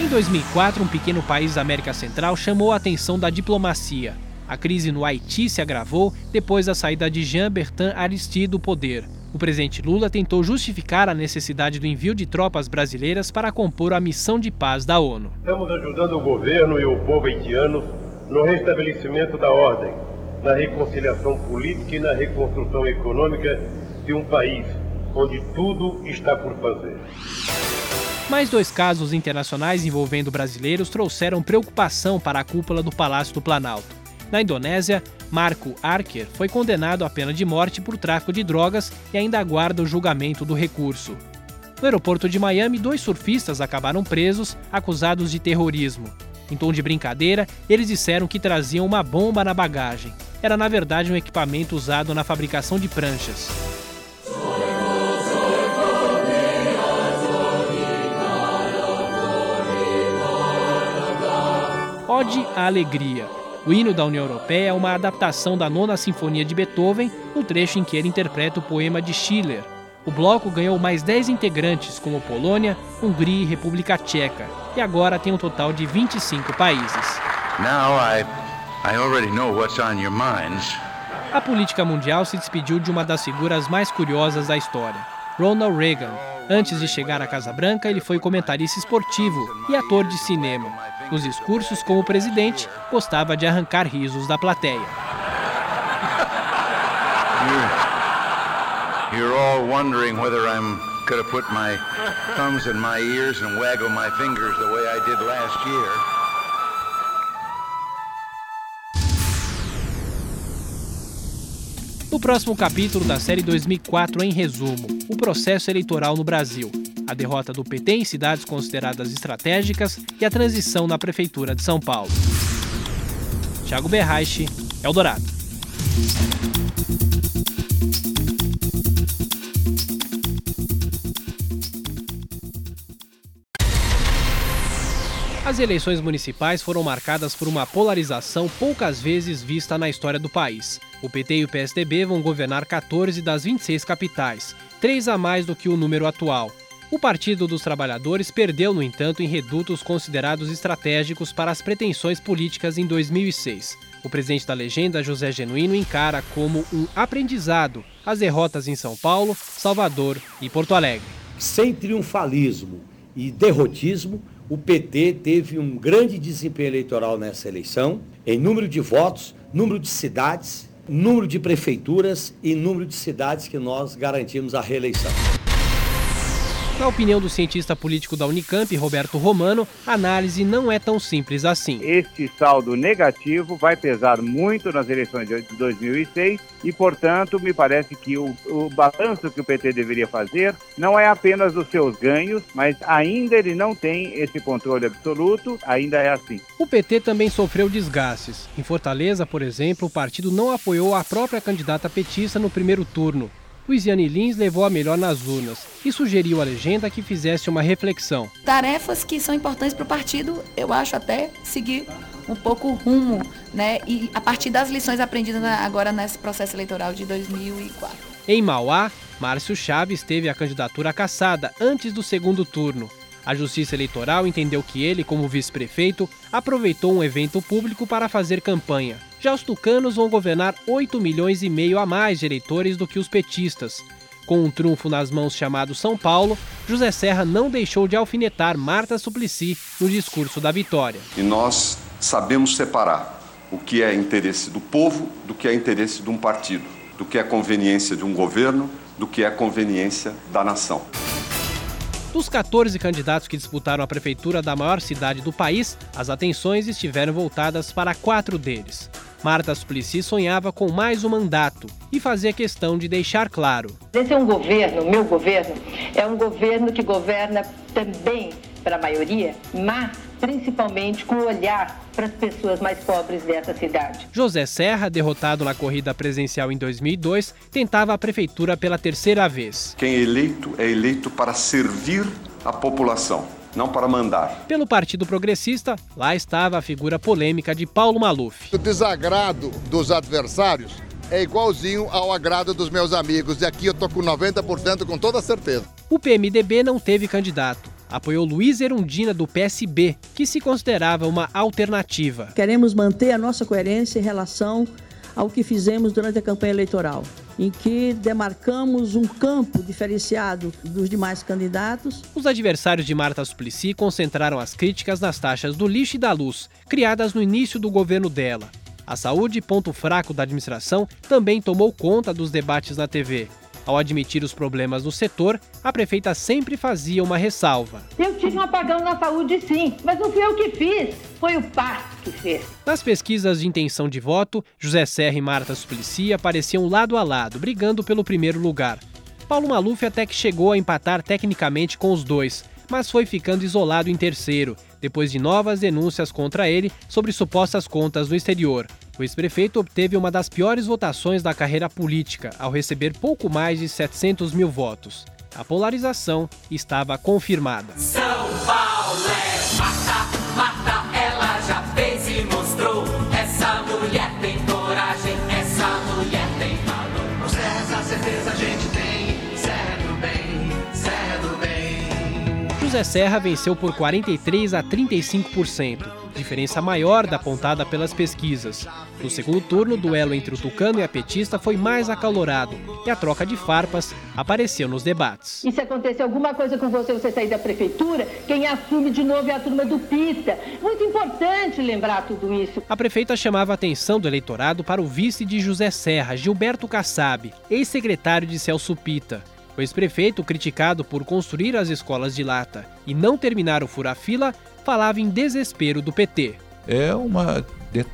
Em 2004, um pequeno país da América Central chamou a atenção da diplomacia. A crise no Haiti se agravou depois da saída de Jean-Bertrand Aristide do poder. O presidente Lula tentou justificar a necessidade do envio de tropas brasileiras para compor a missão de paz da ONU. Estamos ajudando o governo e o povo haitiano no restabelecimento da ordem, na reconciliação política e na reconstrução econômica de um país onde tudo está por fazer. Mais dois casos internacionais envolvendo brasileiros trouxeram preocupação para a cúpula do Palácio do Planalto. Na Indonésia, Marco Archer foi condenado à pena de morte por tráfico de drogas e ainda aguarda o julgamento do recurso. No aeroporto de Miami, dois surfistas acabaram presos, acusados de terrorismo. Em tom de brincadeira, eles disseram que traziam uma bomba na bagagem. Era na verdade um equipamento usado na fabricação de pranchas. Ode à Alegria. O hino da União Europeia é uma adaptação da Nona Sinfonia de Beethoven, no trecho em que ele interpreta o poema de Schiller. O bloco ganhou mais 10 integrantes, como Polônia, Hungria e República Tcheca, e agora tem um total de 25 países. Now I, I already know what's on your minds. A política mundial se despediu de uma das figuras mais curiosas da história, Ronald Reagan. Antes de chegar à Casa Branca, ele foi comentarista esportivo e ator de cinema. Nos discursos como presidente, gostava de arrancar risos da plateia. You're all wondering whether I'm going to put my thumbs in my ears and waggle my fingers the way I did last year. No próximo capítulo da série 2004, em resumo, o processo eleitoral no Brasil a derrota do PT em cidades consideradas estratégicas e a transição na Prefeitura de São Paulo. Thiago Berraiche, Eldorado. As eleições municipais foram marcadas por uma polarização poucas vezes vista na história do país. O PT e o PSDB vão governar 14 das 26 capitais, três a mais do que o número atual. O Partido dos Trabalhadores perdeu, no entanto, em redutos considerados estratégicos para as pretensões políticas em 2006. O presidente da legenda, José Genuíno, encara como um aprendizado as derrotas em São Paulo, Salvador e Porto Alegre. Sem triunfalismo e derrotismo, o PT teve um grande desempenho eleitoral nessa eleição, em número de votos, número de cidades, número de prefeituras e número de cidades que nós garantimos a reeleição. Na opinião do cientista político da Unicamp, Roberto Romano, a análise não é tão simples assim. Este saldo negativo vai pesar muito nas eleições de 2006 e, portanto, me parece que o, o balanço que o PT deveria fazer não é apenas dos seus ganhos, mas ainda ele não tem esse controle absoluto, ainda é assim. O PT também sofreu desgastes. Em Fortaleza, por exemplo, o partido não apoiou a própria candidata petista no primeiro turno. Luiziane Lins levou a melhor nas urnas e sugeriu à legenda que fizesse uma reflexão. Tarefas que são importantes para o partido, eu acho até seguir um pouco o rumo, né? E a partir das lições aprendidas agora nesse processo eleitoral de 2004. Em Mauá, Márcio Chaves teve a candidatura cassada antes do segundo turno. A Justiça Eleitoral entendeu que ele, como vice-prefeito, aproveitou um evento público para fazer campanha. Já os tucanos vão governar 8 milhões e meio a mais de eleitores do que os petistas. Com um trunfo nas mãos chamado São Paulo, José Serra não deixou de alfinetar Marta Suplicy no discurso da vitória. E nós sabemos separar o que é interesse do povo do que é interesse de um partido, do que é conveniência de um governo, do que é conveniência da nação. Dos 14 candidatos que disputaram a prefeitura da maior cidade do país, as atenções estiveram voltadas para quatro deles. Marta Suplicy sonhava com mais um mandato e fazia questão de deixar claro. Esse é um governo, meu governo, é um governo que governa também para a maioria, mas principalmente com o olhar para as pessoas mais pobres dessa cidade. José Serra, derrotado na corrida presidencial em 2002, tentava a prefeitura pela terceira vez. Quem é eleito é eleito para servir a população não para mandar. Pelo Partido Progressista, lá estava a figura polêmica de Paulo Maluf. O desagrado dos adversários é igualzinho ao agrado dos meus amigos, e aqui eu tô com 90% com toda certeza. O PMDB não teve candidato apoiou Luiz Erundina do PSB, que se considerava uma alternativa. Queremos manter a nossa coerência em relação ao que fizemos durante a campanha eleitoral, em que demarcamos um campo diferenciado dos demais candidatos. Os adversários de Marta Suplicy concentraram as críticas nas taxas do lixo e da luz, criadas no início do governo dela. A saúde, ponto fraco da administração, também tomou conta dos debates na TV. Ao admitir os problemas do setor, a prefeita sempre fazia uma ressalva. Eu tive um apagão na saúde, sim, mas não fui eu que fiz, foi o PAS que fez. Nas pesquisas de intenção de voto, José Serra e Marta Suplicy apareciam lado a lado, brigando pelo primeiro lugar. Paulo Maluf até que chegou a empatar tecnicamente com os dois, mas foi ficando isolado em terceiro, depois de novas denúncias contra ele sobre supostas contas no exterior. O ex-prefeito obteve uma das piores votações da carreira política, ao receber pouco mais de 700 mil votos. A polarização estava confirmada. São Paulo é mata, mata, ela já fez e mostrou. Essa mulher tem coragem, essa mulher tem valor. Essa certeza a gente tem, bem, bem. José Serra venceu por 43 a 35% diferença maior da apontada pelas pesquisas. No segundo turno, o duelo entre o tucano e a petista foi mais acalorado e a troca de farpas apareceu nos debates. E se acontecer alguma coisa com você, você sair da prefeitura, quem assume de novo é a turma do Pita. Muito importante lembrar tudo isso. A prefeita chamava a atenção do eleitorado para o vice de José Serra, Gilberto Kassab, ex-secretário de Celso Pita. O ex-prefeito, criticado por construir as escolas de lata e não terminar o fura-fila, falava em desespero do PT. É uma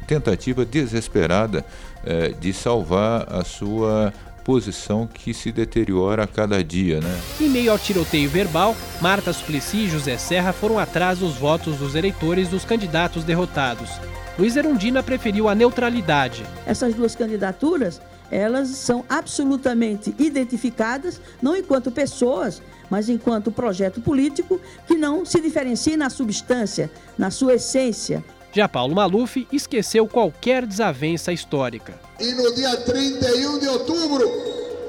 tentativa desesperada é, de salvar a sua posição que se deteriora a cada dia, né? Em meio ao tiroteio verbal, Marta Suplicy e José Serra foram atrás dos votos dos eleitores dos candidatos derrotados. Luiz Erundina preferiu a neutralidade. Essas duas candidaturas elas são absolutamente identificadas, não enquanto pessoas, mas enquanto projeto político que não se diferencia na substância, na sua essência. Já Paulo Maluf esqueceu qualquer desavença histórica. E no dia 31 de outubro,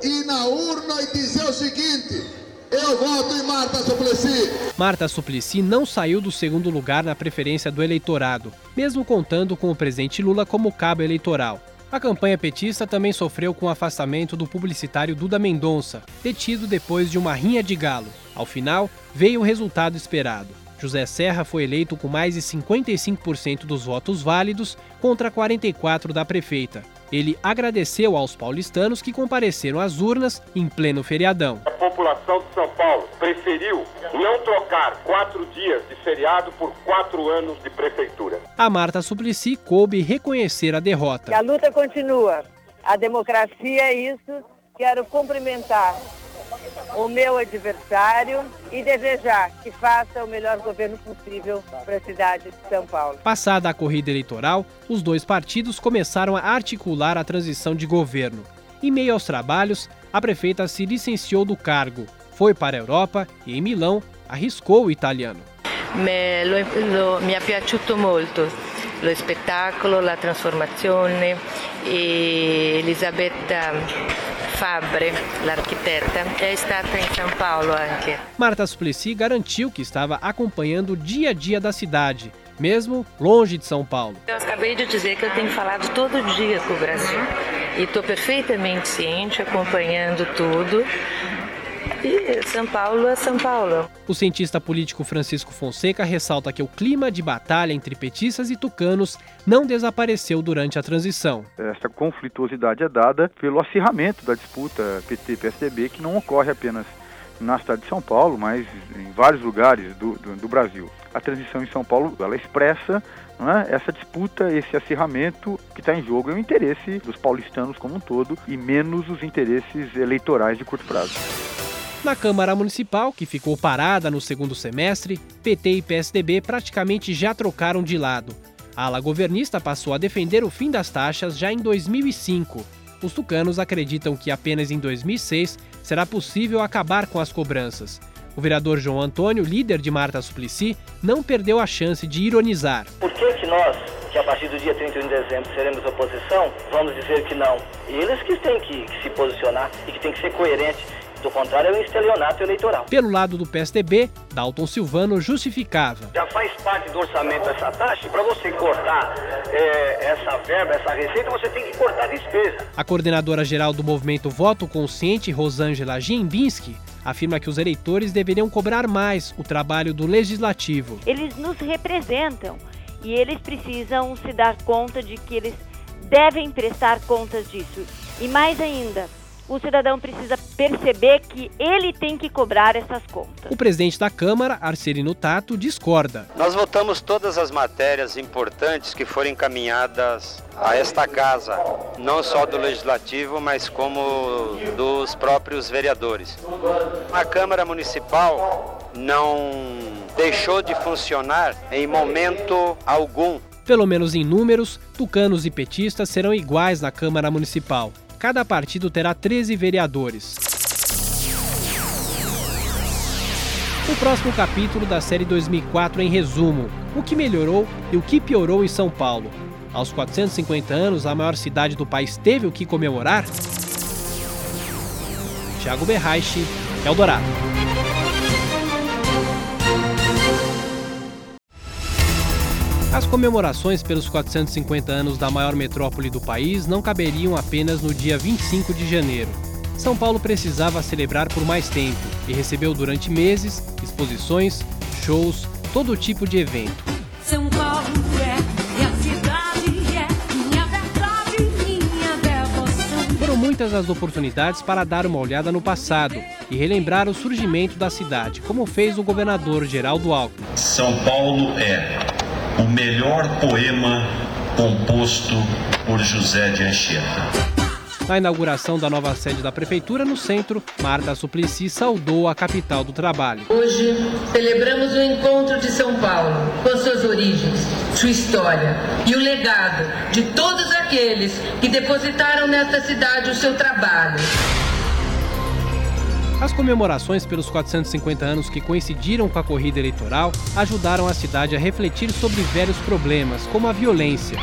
ir na urna e dizer o seguinte: eu voto em Marta Suplicy. Marta Suplicy não saiu do segundo lugar na preferência do eleitorado, mesmo contando com o presidente Lula como cabo eleitoral. A campanha petista também sofreu com o afastamento do publicitário Duda Mendonça, detido depois de uma rinha de galo. Ao final, veio o resultado esperado. José Serra foi eleito com mais de 55% dos votos válidos contra 44% da prefeita. Ele agradeceu aos paulistanos que compareceram às urnas em pleno feriadão. A população de São Paulo preferiu não trocar quatro dias de feriado por quatro anos de prefeitura. A Marta Suplicy coube reconhecer a derrota. A luta continua. A democracia é isso. Quero cumprimentar o meu adversário e desejar que faça o melhor governo possível para a cidade de São Paulo. Passada a corrida eleitoral, os dois partidos começaram a articular a transição de governo. Em meio aos trabalhos, a prefeita se licenciou do cargo, foi para a Europa e, em Milão, arriscou o italiano. Me, lo, lo, mi è piaciuto molto lo spettacolo, la trasformazione e Elisabetta Fabre, l'arquiteta, è stata in São Paulo anche. Marta Suplicy garantiu que estava acompanhando o dia a dia da cidade, mesmo longe de São Paulo. Eu acabei de dizer que eu tenho falado todo dia com o Brasil e estou perfeitamente ciente, acompanhando tudo. E São Paulo é São Paulo. O cientista político Francisco Fonseca ressalta que o clima de batalha entre petistas e tucanos não desapareceu durante a transição. Essa conflituosidade é dada pelo acirramento da disputa PT-PSDB, que não ocorre apenas na cidade de São Paulo, mas em vários lugares do, do, do Brasil. A transição em São Paulo ela expressa é, essa disputa, esse acirramento que está em jogo é o interesse dos paulistanos como um todo e menos os interesses eleitorais de curto prazo. Na Câmara Municipal, que ficou parada no segundo semestre, PT e PSDB praticamente já trocaram de lado. A ala governista passou a defender o fim das taxas já em 2005. Os tucanos acreditam que apenas em 2006 será possível acabar com as cobranças. O vereador João Antônio, líder de Marta Suplicy, não perdeu a chance de ironizar. Por que, que nós, que a partir do dia 31 de dezembro seremos oposição, vamos dizer que não? Eles que têm que, que se posicionar e que têm que ser coerentes do contrário, é um estelionato eleitoral. Pelo lado do PSDB, Dalton Silvano justificava. Já faz parte do orçamento essa taxa, para você cortar é, essa verba, essa receita, você tem que cortar a despesa. A coordenadora geral do movimento Voto Consciente, Rosângela Gimbinski, afirma que os eleitores deveriam cobrar mais o trabalho do legislativo. Eles nos representam e eles precisam se dar conta de que eles devem prestar contas disso. E mais ainda, o cidadão precisa perceber que ele tem que cobrar essas contas. O presidente da Câmara, Arcelino Tato, discorda. Nós votamos todas as matérias importantes que foram encaminhadas a esta casa, não só do Legislativo, mas como dos próprios vereadores. A Câmara Municipal não deixou de funcionar em momento algum. Pelo menos em números, tucanos e petistas serão iguais na Câmara Municipal cada partido terá 13 vereadores. O próximo capítulo da série 2004 em resumo: o que melhorou e o que piorou em São Paulo. Aos 450 anos, a maior cidade do país teve o que comemorar? Thiago Berraiche, Eldorado. As comemorações pelos 450 anos da maior metrópole do país não caberiam apenas no dia 25 de janeiro. São Paulo precisava celebrar por mais tempo e recebeu durante meses exposições, shows, todo tipo de evento. São Paulo é, é a cidade, é minha verdade, minha devoção. Foram muitas as oportunidades para dar uma olhada no passado e relembrar o surgimento da cidade, como fez o governador Geraldo Alckmin. São Paulo é o melhor poema composto por José de Anchieta. Na inauguração da nova sede da Prefeitura no centro, Marta Suplicy saudou a capital do trabalho. Hoje celebramos o encontro de São Paulo com suas origens, sua história e o legado de todos aqueles que depositaram nesta cidade o seu trabalho. As comemorações pelos 450 anos que coincidiram com a corrida eleitoral ajudaram a cidade a refletir sobre velhos problemas, como a violência.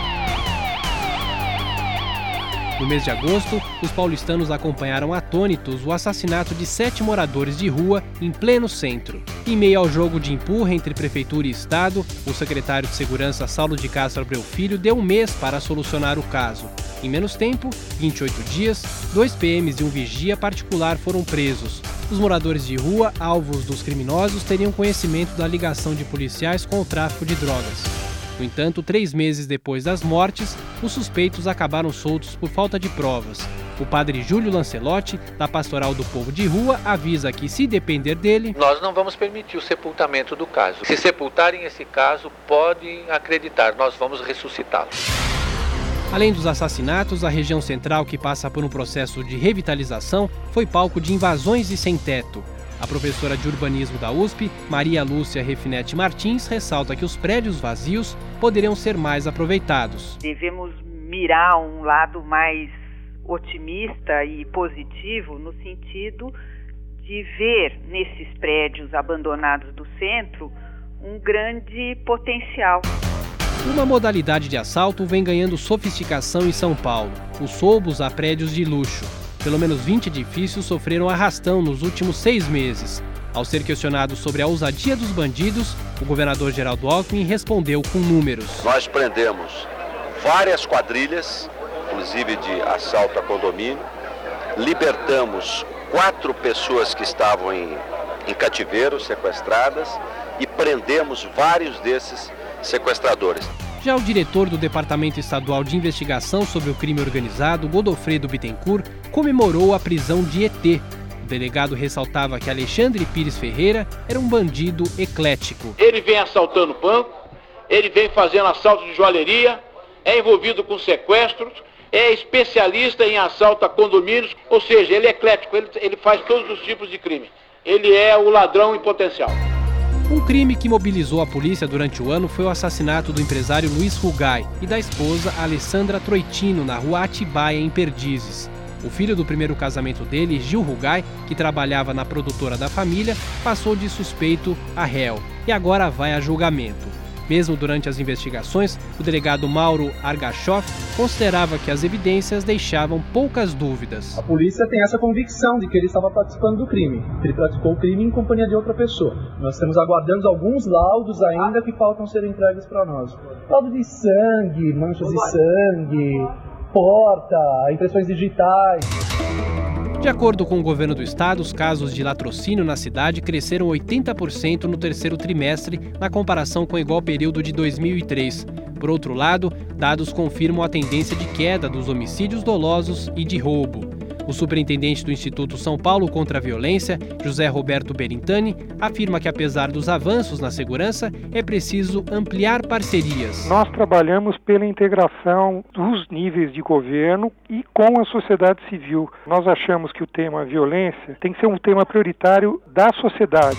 No mês de agosto, os paulistanos acompanharam atônitos o assassinato de sete moradores de rua em pleno centro. Em meio ao jogo de empurra entre prefeitura e Estado, o secretário de Segurança Saulo de Castro Abreu Filho deu um mês para solucionar o caso. Em menos tempo, 28 dias, dois PMs e um vigia particular foram presos. Os moradores de rua, alvos dos criminosos, teriam conhecimento da ligação de policiais com o tráfico de drogas. No entanto, três meses depois das mortes, os suspeitos acabaram soltos por falta de provas. O padre Júlio Lancelotti, da Pastoral do Povo de Rua, avisa que, se depender dele, nós não vamos permitir o sepultamento do caso. Se sepultarem esse caso, podem acreditar, nós vamos ressuscitá-lo. Além dos assassinatos, a região central, que passa por um processo de revitalização, foi palco de invasões e sem teto. A professora de urbanismo da USP, Maria Lúcia Refinete Martins, ressalta que os prédios vazios poderiam ser mais aproveitados. Devemos mirar um lado mais otimista e positivo no sentido de ver nesses prédios abandonados do centro um grande potencial. Uma modalidade de assalto vem ganhando sofisticação em São Paulo: os roubos a prédios de luxo. Pelo menos 20 edifícios sofreram arrastão nos últimos seis meses. Ao ser questionado sobre a ousadia dos bandidos, o governador Geraldo Alckmin respondeu com números. Nós prendemos várias quadrilhas, inclusive de assalto a condomínio, libertamos quatro pessoas que estavam em, em cativeiro, sequestradas, e prendemos vários desses sequestradores. Já o diretor do Departamento Estadual de Investigação sobre o Crime Organizado, Godofredo Bittencourt, comemorou a prisão de ET. O delegado ressaltava que Alexandre Pires Ferreira era um bandido eclético. Ele vem assaltando banco, ele vem fazendo assalto de joalheria, é envolvido com sequestros, é especialista em assalto a condomínios, ou seja, ele é eclético, ele, ele faz todos os tipos de crime. Ele é o ladrão em potencial. Um crime que mobilizou a polícia durante o ano foi o assassinato do empresário Luiz Rugai e da esposa Alessandra Troitino na rua Atibaia, em Perdizes. O filho do primeiro casamento dele, Gil Rugai, que trabalhava na produtora da família, passou de suspeito a réu e agora vai a julgamento. Mesmo durante as investigações, o delegado Mauro Argachoff considerava que as evidências deixavam poucas dúvidas. A polícia tem essa convicção de que ele estava participando do crime, que ele praticou o crime em companhia de outra pessoa. Nós estamos aguardando alguns laudos ainda que faltam ser entregues para nós. Laudo de sangue, manchas de sangue, porta, impressões digitais. De acordo com o governo do estado, os casos de latrocínio na cidade cresceram 80% no terceiro trimestre, na comparação com o igual período de 2003. Por outro lado, dados confirmam a tendência de queda dos homicídios dolosos e de roubo. O superintendente do Instituto São Paulo contra a Violência, José Roberto Berintani, afirma que apesar dos avanços na segurança, é preciso ampliar parcerias. Nós trabalhamos pela integração dos níveis de governo e com a sociedade civil. Nós achamos que o tema violência tem que ser um tema prioritário da sociedade.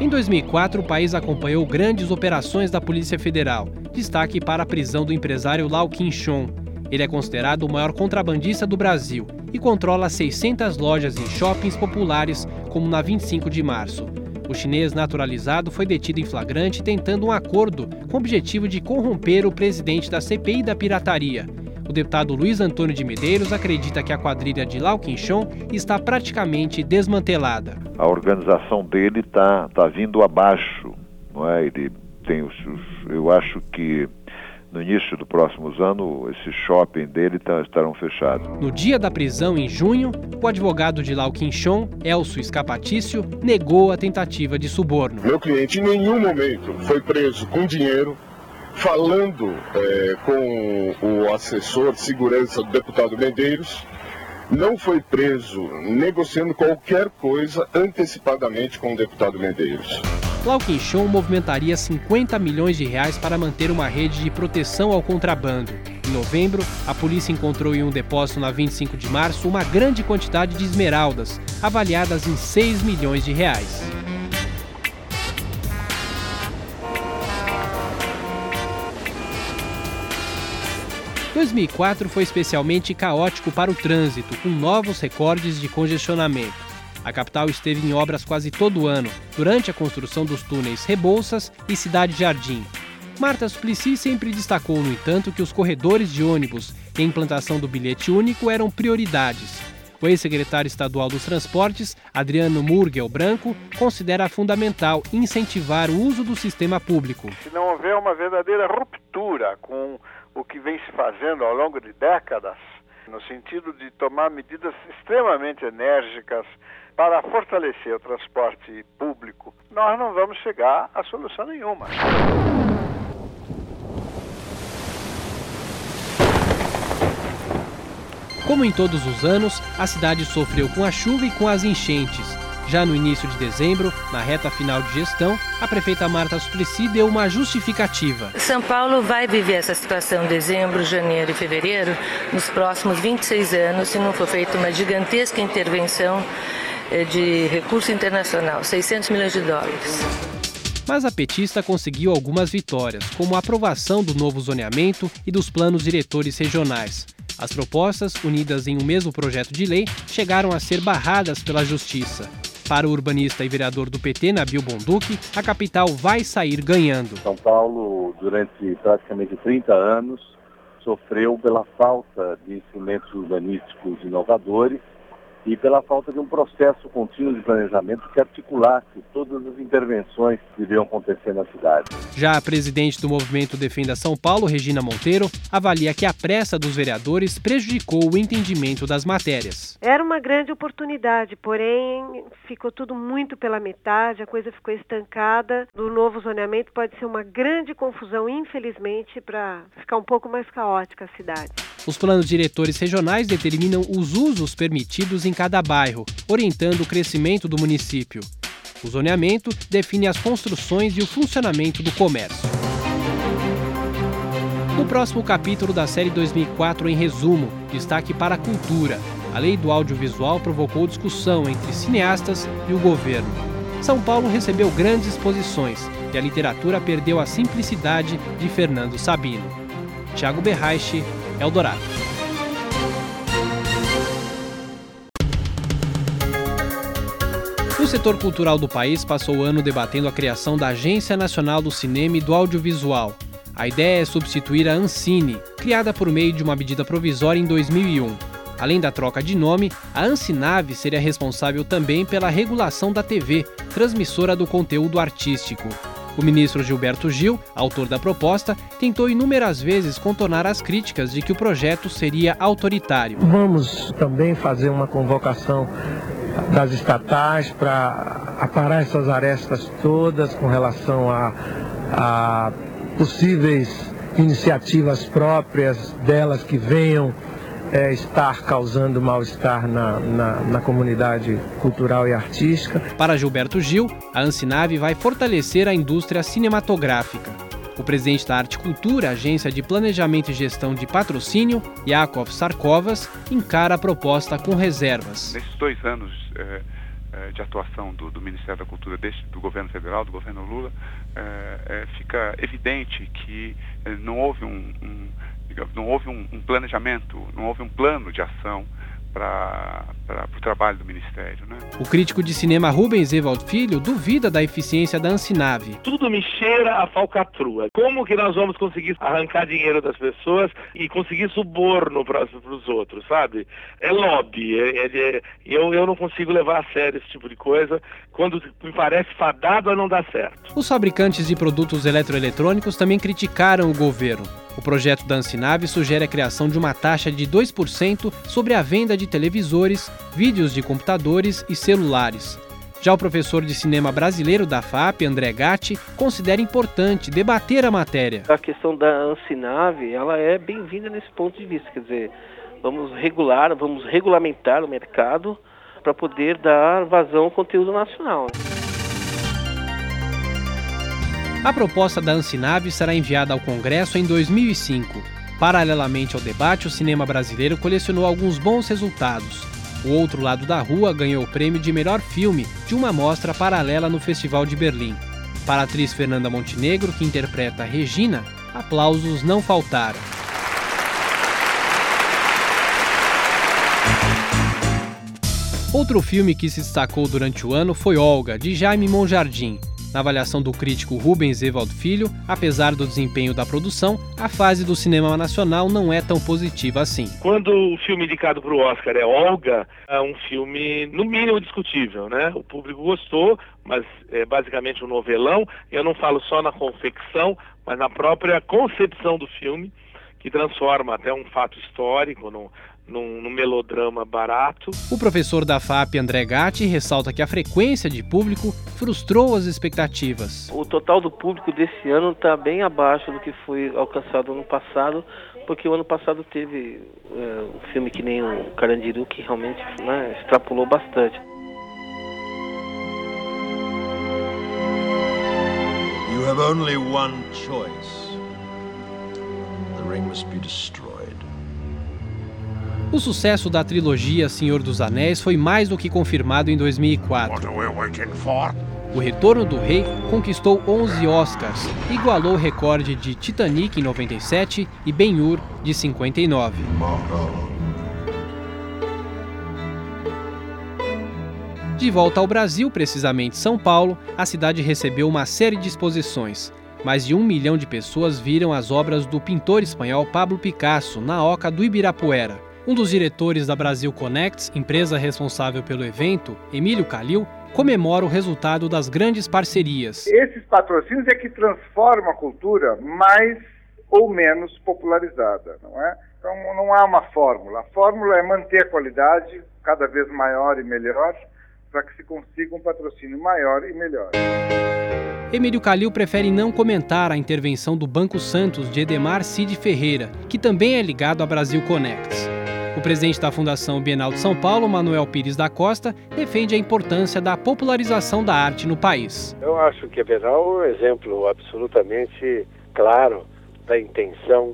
Em 2004, o país acompanhou grandes operações da Polícia Federal. Destaque para a prisão do empresário Lau Quinchon. Ele é considerado o maior contrabandista do Brasil e controla 600 lojas em shoppings populares, como na 25 de março. O chinês naturalizado foi detido em flagrante tentando um acordo com o objetivo de corromper o presidente da CPI da pirataria. O deputado Luiz Antônio de Medeiros acredita que a quadrilha de Lau Quinchon está praticamente desmantelada. A organização dele está tá vindo abaixo, não é? Ele tem os, eu acho que no início do próximo ano, esse shopping dele tá, estarão fechados. No dia da prisão, em junho, o advogado de Lau Quinchon, Elcio Escapatício, negou a tentativa de suborno. Meu cliente em nenhum momento foi preso com dinheiro, falando é, com o assessor de segurança do deputado Medeiros, não foi preso negociando qualquer coisa antecipadamente com o deputado Medeiros. Lau Quinchon movimentaria 50 milhões de reais para manter uma rede de proteção ao contrabando. Em novembro, a polícia encontrou em um depósito na 25 de março uma grande quantidade de esmeraldas, avaliadas em 6 milhões de reais. 2004 foi especialmente caótico para o trânsito, com novos recordes de congestionamento. A capital esteve em obras quase todo ano, durante a construção dos túneis Rebouças e Cidade Jardim. Marta Suplicy sempre destacou, no entanto, que os corredores de ônibus e a implantação do bilhete único eram prioridades. O ex-secretário estadual dos Transportes, Adriano Murgel Branco, considera fundamental incentivar o uso do sistema público. Se não houver uma verdadeira ruptura com o que vem se fazendo ao longo de décadas, no sentido de tomar medidas extremamente enérgicas para fortalecer o transporte público, nós não vamos chegar a solução nenhuma. Como em todos os anos, a cidade sofreu com a chuva e com as enchentes. Já no início de dezembro, na reta final de gestão, a prefeita Marta Suplicy deu uma justificativa. São Paulo vai viver essa situação em dezembro, janeiro e fevereiro nos próximos 26 anos se não for feita uma gigantesca intervenção eh, de recurso internacional, 600 milhões de dólares. Mas a petista conseguiu algumas vitórias, como a aprovação do novo zoneamento e dos planos diretores regionais. As propostas, unidas em um mesmo projeto de lei, chegaram a ser barradas pela Justiça. Para o urbanista e vereador do PT, Nabil Bonduque, a capital vai sair ganhando. São Paulo, durante praticamente 30 anos, sofreu pela falta de instrumentos urbanísticos inovadores e pela falta de um processo contínuo de planejamento que articulasse todas as intervenções que iriam acontecer na cidade. Já a presidente do movimento Defenda São Paulo, Regina Monteiro, avalia que a pressa dos vereadores prejudicou o entendimento das matérias. Era uma grande oportunidade, porém ficou tudo muito pela metade, a coisa ficou estancada. O novo zoneamento pode ser uma grande confusão, infelizmente, para ficar um pouco mais caótica a cidade. Os planos diretores regionais determinam os usos permitidos em cada bairro, orientando o crescimento do município. O zoneamento define as construções e o funcionamento do comércio. No próximo capítulo da série 2004, em resumo, destaque para a cultura. A lei do audiovisual provocou discussão entre cineastas e o governo. São Paulo recebeu grandes exposições e a literatura perdeu a simplicidade de Fernando Sabino. Tiago Berraiche, Eldorado. Setor cultural do país passou o ano debatendo a criação da Agência Nacional do Cinema e do Audiovisual. A ideia é substituir a Ancine, criada por meio de uma medida provisória em 2001. Além da troca de nome, a Ancinave seria responsável também pela regulação da TV, transmissora do conteúdo artístico. O ministro Gilberto Gil, autor da proposta, tentou inúmeras vezes contornar as críticas de que o projeto seria autoritário. Vamos também fazer uma convocação das estatais para aparar essas arestas todas com relação a, a possíveis iniciativas próprias delas que venham é, estar causando mal-estar na, na, na, comunidade cultural e artística. Para Gilberto Gil, a Ancinave vai fortalecer a indústria cinematográfica. O presidente da Arte Cultura, agência de planejamento e gestão de patrocínio, Yakov Sarkovas, encara a proposta com reservas. Nesses dois anos de atuação do, do, Ministério da Cultura, deste, do governo federal, do governo Lula, é, fica evidente que não houve um, um não houve um, um, planejamento, não houve um plano de ação para o trabalho do Ministério. Né? O crítico de cinema Rubens Evald Filho duvida da eficiência da Ancinave. Tudo me cheira a falcatrua. Como que nós vamos conseguir arrancar dinheiro das pessoas e conseguir suborno para os outros, sabe? É lobby. É, é, é, eu, eu não consigo levar a sério esse tipo de coisa quando me parece fadado a não dar certo. Os fabricantes de produtos eletroeletrônicos também criticaram o governo. O projeto da Ancinave sugere a criação de uma taxa de 2% sobre a venda de televisores, vídeos de computadores e celulares. Já o professor de cinema brasileiro da FAP, André Gatti, considera importante debater a matéria. A questão da Ancinave, ela é bem-vinda nesse ponto de vista, quer dizer, vamos regular, vamos regulamentar o mercado para poder dar vazão ao conteúdo nacional. A proposta da Ancinave será enviada ao Congresso em 2005. Paralelamente ao debate, o cinema brasileiro colecionou alguns bons resultados. O Outro Lado da Rua ganhou o prêmio de melhor filme de uma mostra paralela no Festival de Berlim. Para a atriz Fernanda Montenegro, que interpreta Regina, aplausos não faltaram. Outro filme que se destacou durante o ano foi Olga, de Jaime Monjardim. Na avaliação do crítico Rubens Evald Filho, apesar do desempenho da produção, a fase do cinema nacional não é tão positiva assim. Quando o filme indicado para o Oscar é Olga, é um filme no mínimo discutível, né? O público gostou, mas é basicamente um novelão. Eu não falo só na confecção, mas na própria concepção do filme que transforma até um fato histórico num, num, melodrama barato. O professor da FAP, André Gatti, ressalta que a frequência de público frustrou as expectativas. O total do público desse ano está bem abaixo do que foi alcançado no ano passado, porque o ano passado teve é, um filme que nem o Carandiru, que realmente né, extrapolou bastante. You have only one choice. The ring must be destroyed. O sucesso da trilogia Senhor dos Anéis foi mais do que confirmado em 2004. O Retorno do Rei conquistou 11 Oscars, igualou o recorde de Titanic em 97 e Ben-Hur de 59. De volta ao Brasil, precisamente São Paulo, a cidade recebeu uma série de exposições. Mais de um milhão de pessoas viram as obras do pintor espanhol Pablo Picasso na Oca do Ibirapuera. Um dos diretores da Brasil Connects, empresa responsável pelo evento, Emílio Calil, comemora o resultado das grandes parcerias. Esses patrocínios é que transformam a cultura mais ou menos popularizada, não é? Então não há uma fórmula. A fórmula é manter a qualidade cada vez maior e melhor para que se consiga um patrocínio maior e melhor. Emílio Calil prefere não comentar a intervenção do Banco Santos de Edemar Cid Ferreira, que também é ligado à Brasil Connects. O presidente da Fundação Bienal de São Paulo, Manuel Pires da Costa, defende a importância da popularização da arte no país. Eu acho que a Bienal é um exemplo absolutamente claro da intenção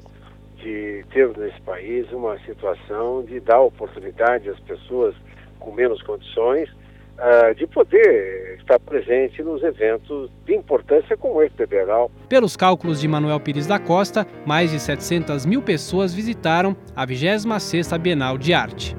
de ter nesse país uma situação de dar oportunidade às pessoas com menos condições uh, de poder estar presente nos eventos de importância como esse Bienal. Pelos cálculos de Manuel Pires da Costa, mais de 700 mil pessoas visitaram a 26ª Bienal de Arte.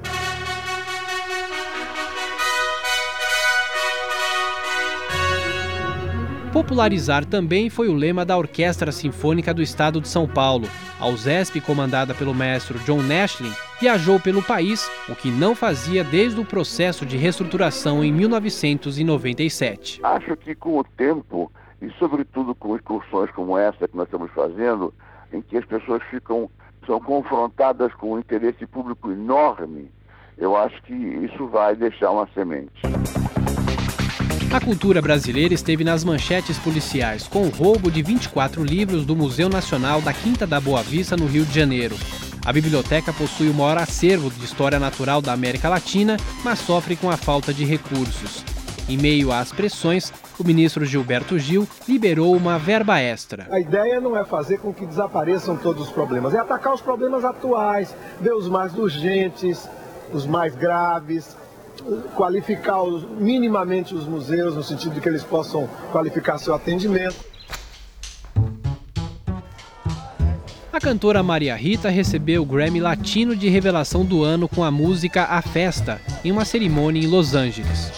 Popularizar também foi o lema da Orquestra Sinfônica do Estado de São Paulo. A USESP, comandada pelo maestro John Nashlin, viajou pelo país, o que não fazia desde o processo de reestruturação em 1997. Acho que com o tempo, e sobretudo com excursões como essa que nós estamos fazendo, em que as pessoas ficam são confrontadas com um interesse público enorme, eu acho que isso vai deixar uma semente. A cultura brasileira esteve nas manchetes policiais com o roubo de 24 livros do Museu Nacional da Quinta da Boa Vista, no Rio de Janeiro. A biblioteca possui o maior acervo de história natural da América Latina, mas sofre com a falta de recursos. Em meio às pressões, o ministro Gilberto Gil liberou uma verba extra. A ideia não é fazer com que desapareçam todos os problemas, é atacar os problemas atuais, ver os mais urgentes, os mais graves, qualificar os, minimamente os museus, no sentido de que eles possam qualificar seu atendimento. A cantora Maria Rita recebeu o Grammy Latino de Revelação do Ano com a música A Festa, em uma cerimônia em Los Angeles.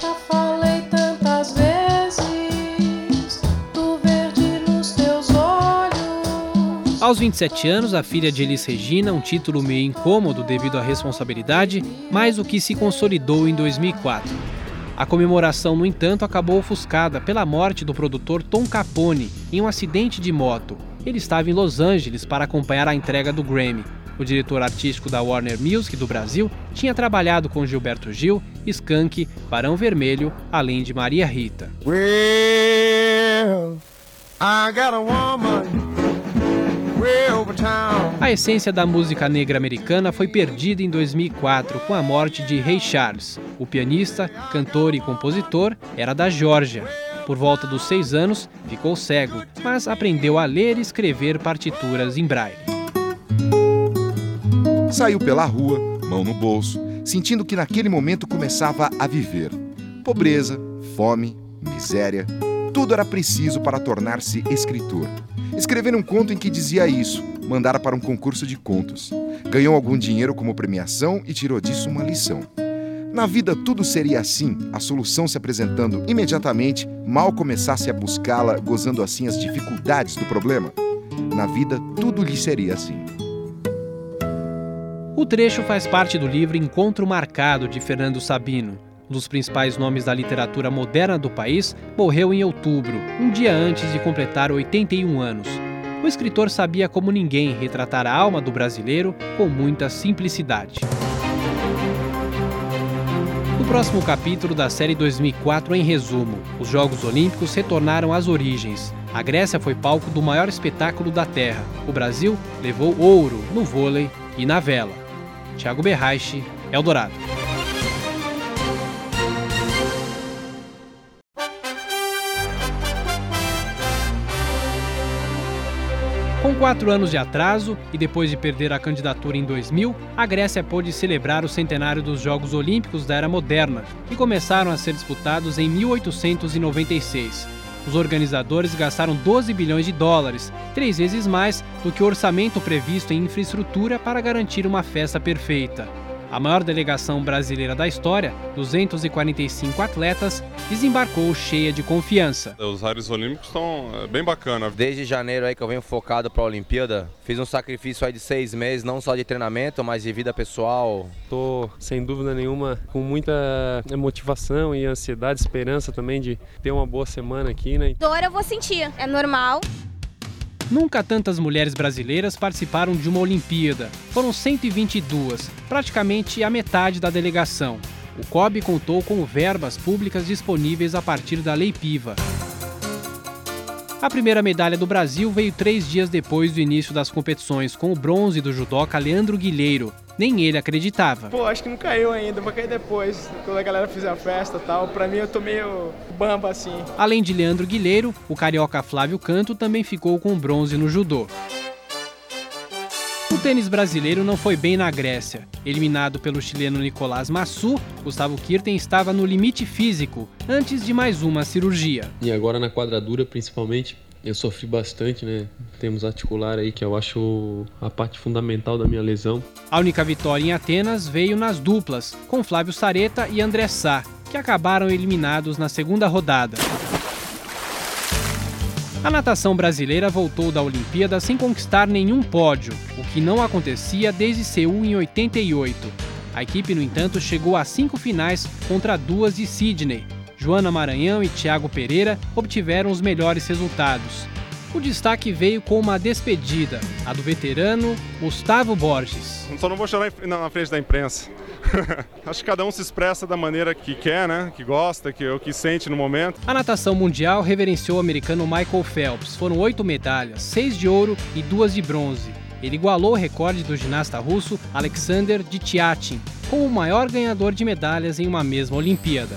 Aos 27 anos, a filha de Elis Regina, um título meio incômodo devido à responsabilidade, mas o que se consolidou em 2004. A comemoração, no entanto, acabou ofuscada pela morte do produtor Tom Capone em um acidente de moto. Ele estava em Los Angeles para acompanhar a entrega do Grammy. O diretor artístico da Warner Music do Brasil tinha trabalhado com Gilberto Gil, Skank, Barão Vermelho, além de Maria Rita. Well, a essência da música negra americana foi perdida em 2004 com a morte de Ray Charles. O pianista, cantor e compositor era da Geórgia. Por volta dos seis anos, ficou cego, mas aprendeu a ler e escrever partituras em braille. Saiu pela rua, mão no bolso, sentindo que naquele momento começava a viver. Pobreza, fome, miséria, tudo era preciso para tornar-se escritor. Escrever um conto em que dizia isso, mandara para um concurso de contos. Ganhou algum dinheiro como premiação e tirou disso uma lição. Na vida tudo seria assim, a solução se apresentando imediatamente, mal começasse a buscá-la, gozando assim as dificuldades do problema. Na vida tudo lhe seria assim. O trecho faz parte do livro Encontro Marcado de Fernando Sabino. Um dos principais nomes da literatura moderna do país morreu em outubro, um dia antes de completar 81 anos. O escritor sabia como ninguém retratar a alma do brasileiro com muita simplicidade. No próximo capítulo da série 2004, em resumo, os Jogos Olímpicos retornaram às origens. A Grécia foi palco do maior espetáculo da Terra. O Brasil levou ouro no vôlei e na vela. Thiago Berraiche, Eldorado. Quatro anos de atraso e depois de perder a candidatura em 2000, a Grécia pôde celebrar o centenário dos Jogos Olímpicos da Era Moderna, que começaram a ser disputados em 1896. Os organizadores gastaram 12 bilhões de dólares, três vezes mais do que o orçamento previsto em infraestrutura para garantir uma festa perfeita. A maior delegação brasileira da história, 245 atletas, desembarcou cheia de confiança. Os ares olímpicos estão é, bem bacana. Desde janeiro aí que eu venho focado para a Olimpíada, fiz um sacrifício aí de seis meses, não só de treinamento, mas de vida pessoal. Tô sem dúvida nenhuma com muita motivação e ansiedade, esperança também de ter uma boa semana aqui, né? Dor eu vou sentir, é normal. Nunca tantas mulheres brasileiras participaram de uma Olimpíada. Foram 122, praticamente a metade da delegação. O COB contou com verbas públicas disponíveis a partir da Lei Piva. A primeira medalha do Brasil veio três dias depois do início das competições, com o bronze do judoca Leandro Guilheiro, nem ele acreditava. Pô, acho que não caiu ainda, vai cair depois, quando a galera fizer a festa e tal. Pra mim eu tô meio bamba assim. Além de Leandro Guilheiro, o carioca Flávio Canto também ficou com bronze no judô. O tênis brasileiro não foi bem na Grécia. Eliminado pelo chileno Nicolás Massu, Gustavo Kirten estava no limite físico antes de mais uma cirurgia. E agora na quadradura, principalmente, eu sofri bastante, né? Temos articular aí, que eu acho a parte fundamental da minha lesão. A única vitória em Atenas veio nas duplas, com Flávio Sareta e André Sá, que acabaram eliminados na segunda rodada. A natação brasileira voltou da Olimpíada sem conquistar nenhum pódio, o que não acontecia desde Seul em 88. A equipe, no entanto, chegou a cinco finais contra duas de Sydney, Joana Maranhão e Thiago Pereira obtiveram os melhores resultados. O destaque veio com uma despedida, a do veterano Gustavo Borges. Só não vou chorar na frente da imprensa. [LAUGHS] Acho que cada um se expressa da maneira que quer, né? Que gosta, que o que sente no momento. A natação mundial reverenciou o americano Michael Phelps. Foram oito medalhas, seis de ouro e duas de bronze. Ele igualou o recorde do ginasta russo Alexander Ditiatin, como o maior ganhador de medalhas em uma mesma Olimpíada.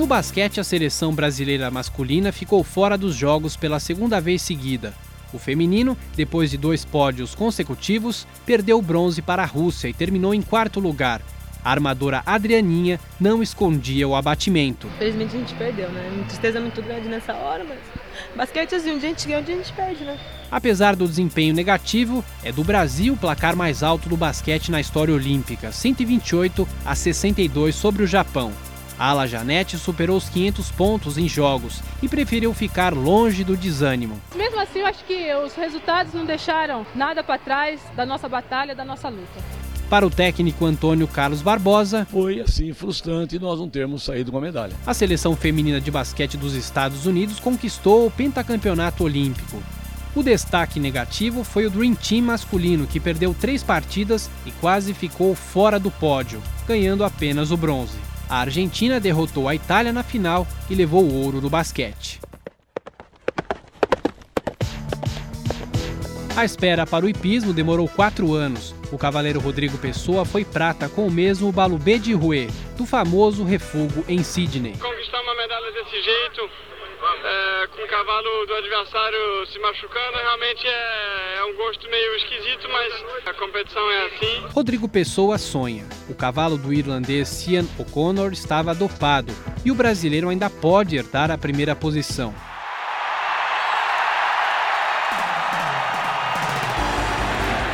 No basquete, a seleção brasileira masculina ficou fora dos jogos pela segunda vez seguida. O feminino, depois de dois pódios consecutivos, perdeu o bronze para a Rússia e terminou em quarto lugar. A armadora Adrianinha não escondia o abatimento. Felizmente a gente perdeu, né? Uma tristeza muito grande nessa hora, mas basquete assim, um dia a gente ganha, um dia a gente perde, né? Apesar do desempenho negativo, é do Brasil o placar mais alto do basquete na história olímpica, 128 a 62 sobre o Japão. A Ala Janete superou os 500 pontos em jogos e preferiu ficar longe do desânimo. Mesmo assim, eu acho que os resultados não deixaram nada para trás da nossa batalha, da nossa luta. Para o técnico Antônio Carlos Barbosa, foi assim frustrante nós não termos saído com a medalha. A seleção feminina de basquete dos Estados Unidos conquistou o pentacampeonato olímpico. O destaque negativo foi o Dream Team masculino, que perdeu três partidas e quase ficou fora do pódio, ganhando apenas o bronze. A Argentina derrotou a Itália na final e levou o ouro do basquete. A espera para o hipismo demorou quatro anos. O cavaleiro Rodrigo Pessoa foi prata com o mesmo Balubê de Rouet, do famoso refugo em Sydney. Conquistar uma medalha desse jeito, com o cavalo do adversário se machucando, realmente é, é um gosto meio esquisito, mas a competição é assim. Rodrigo Pessoa sonha. O cavalo do irlandês Cian O'Connor estava dopado e o brasileiro ainda pode herdar a primeira posição.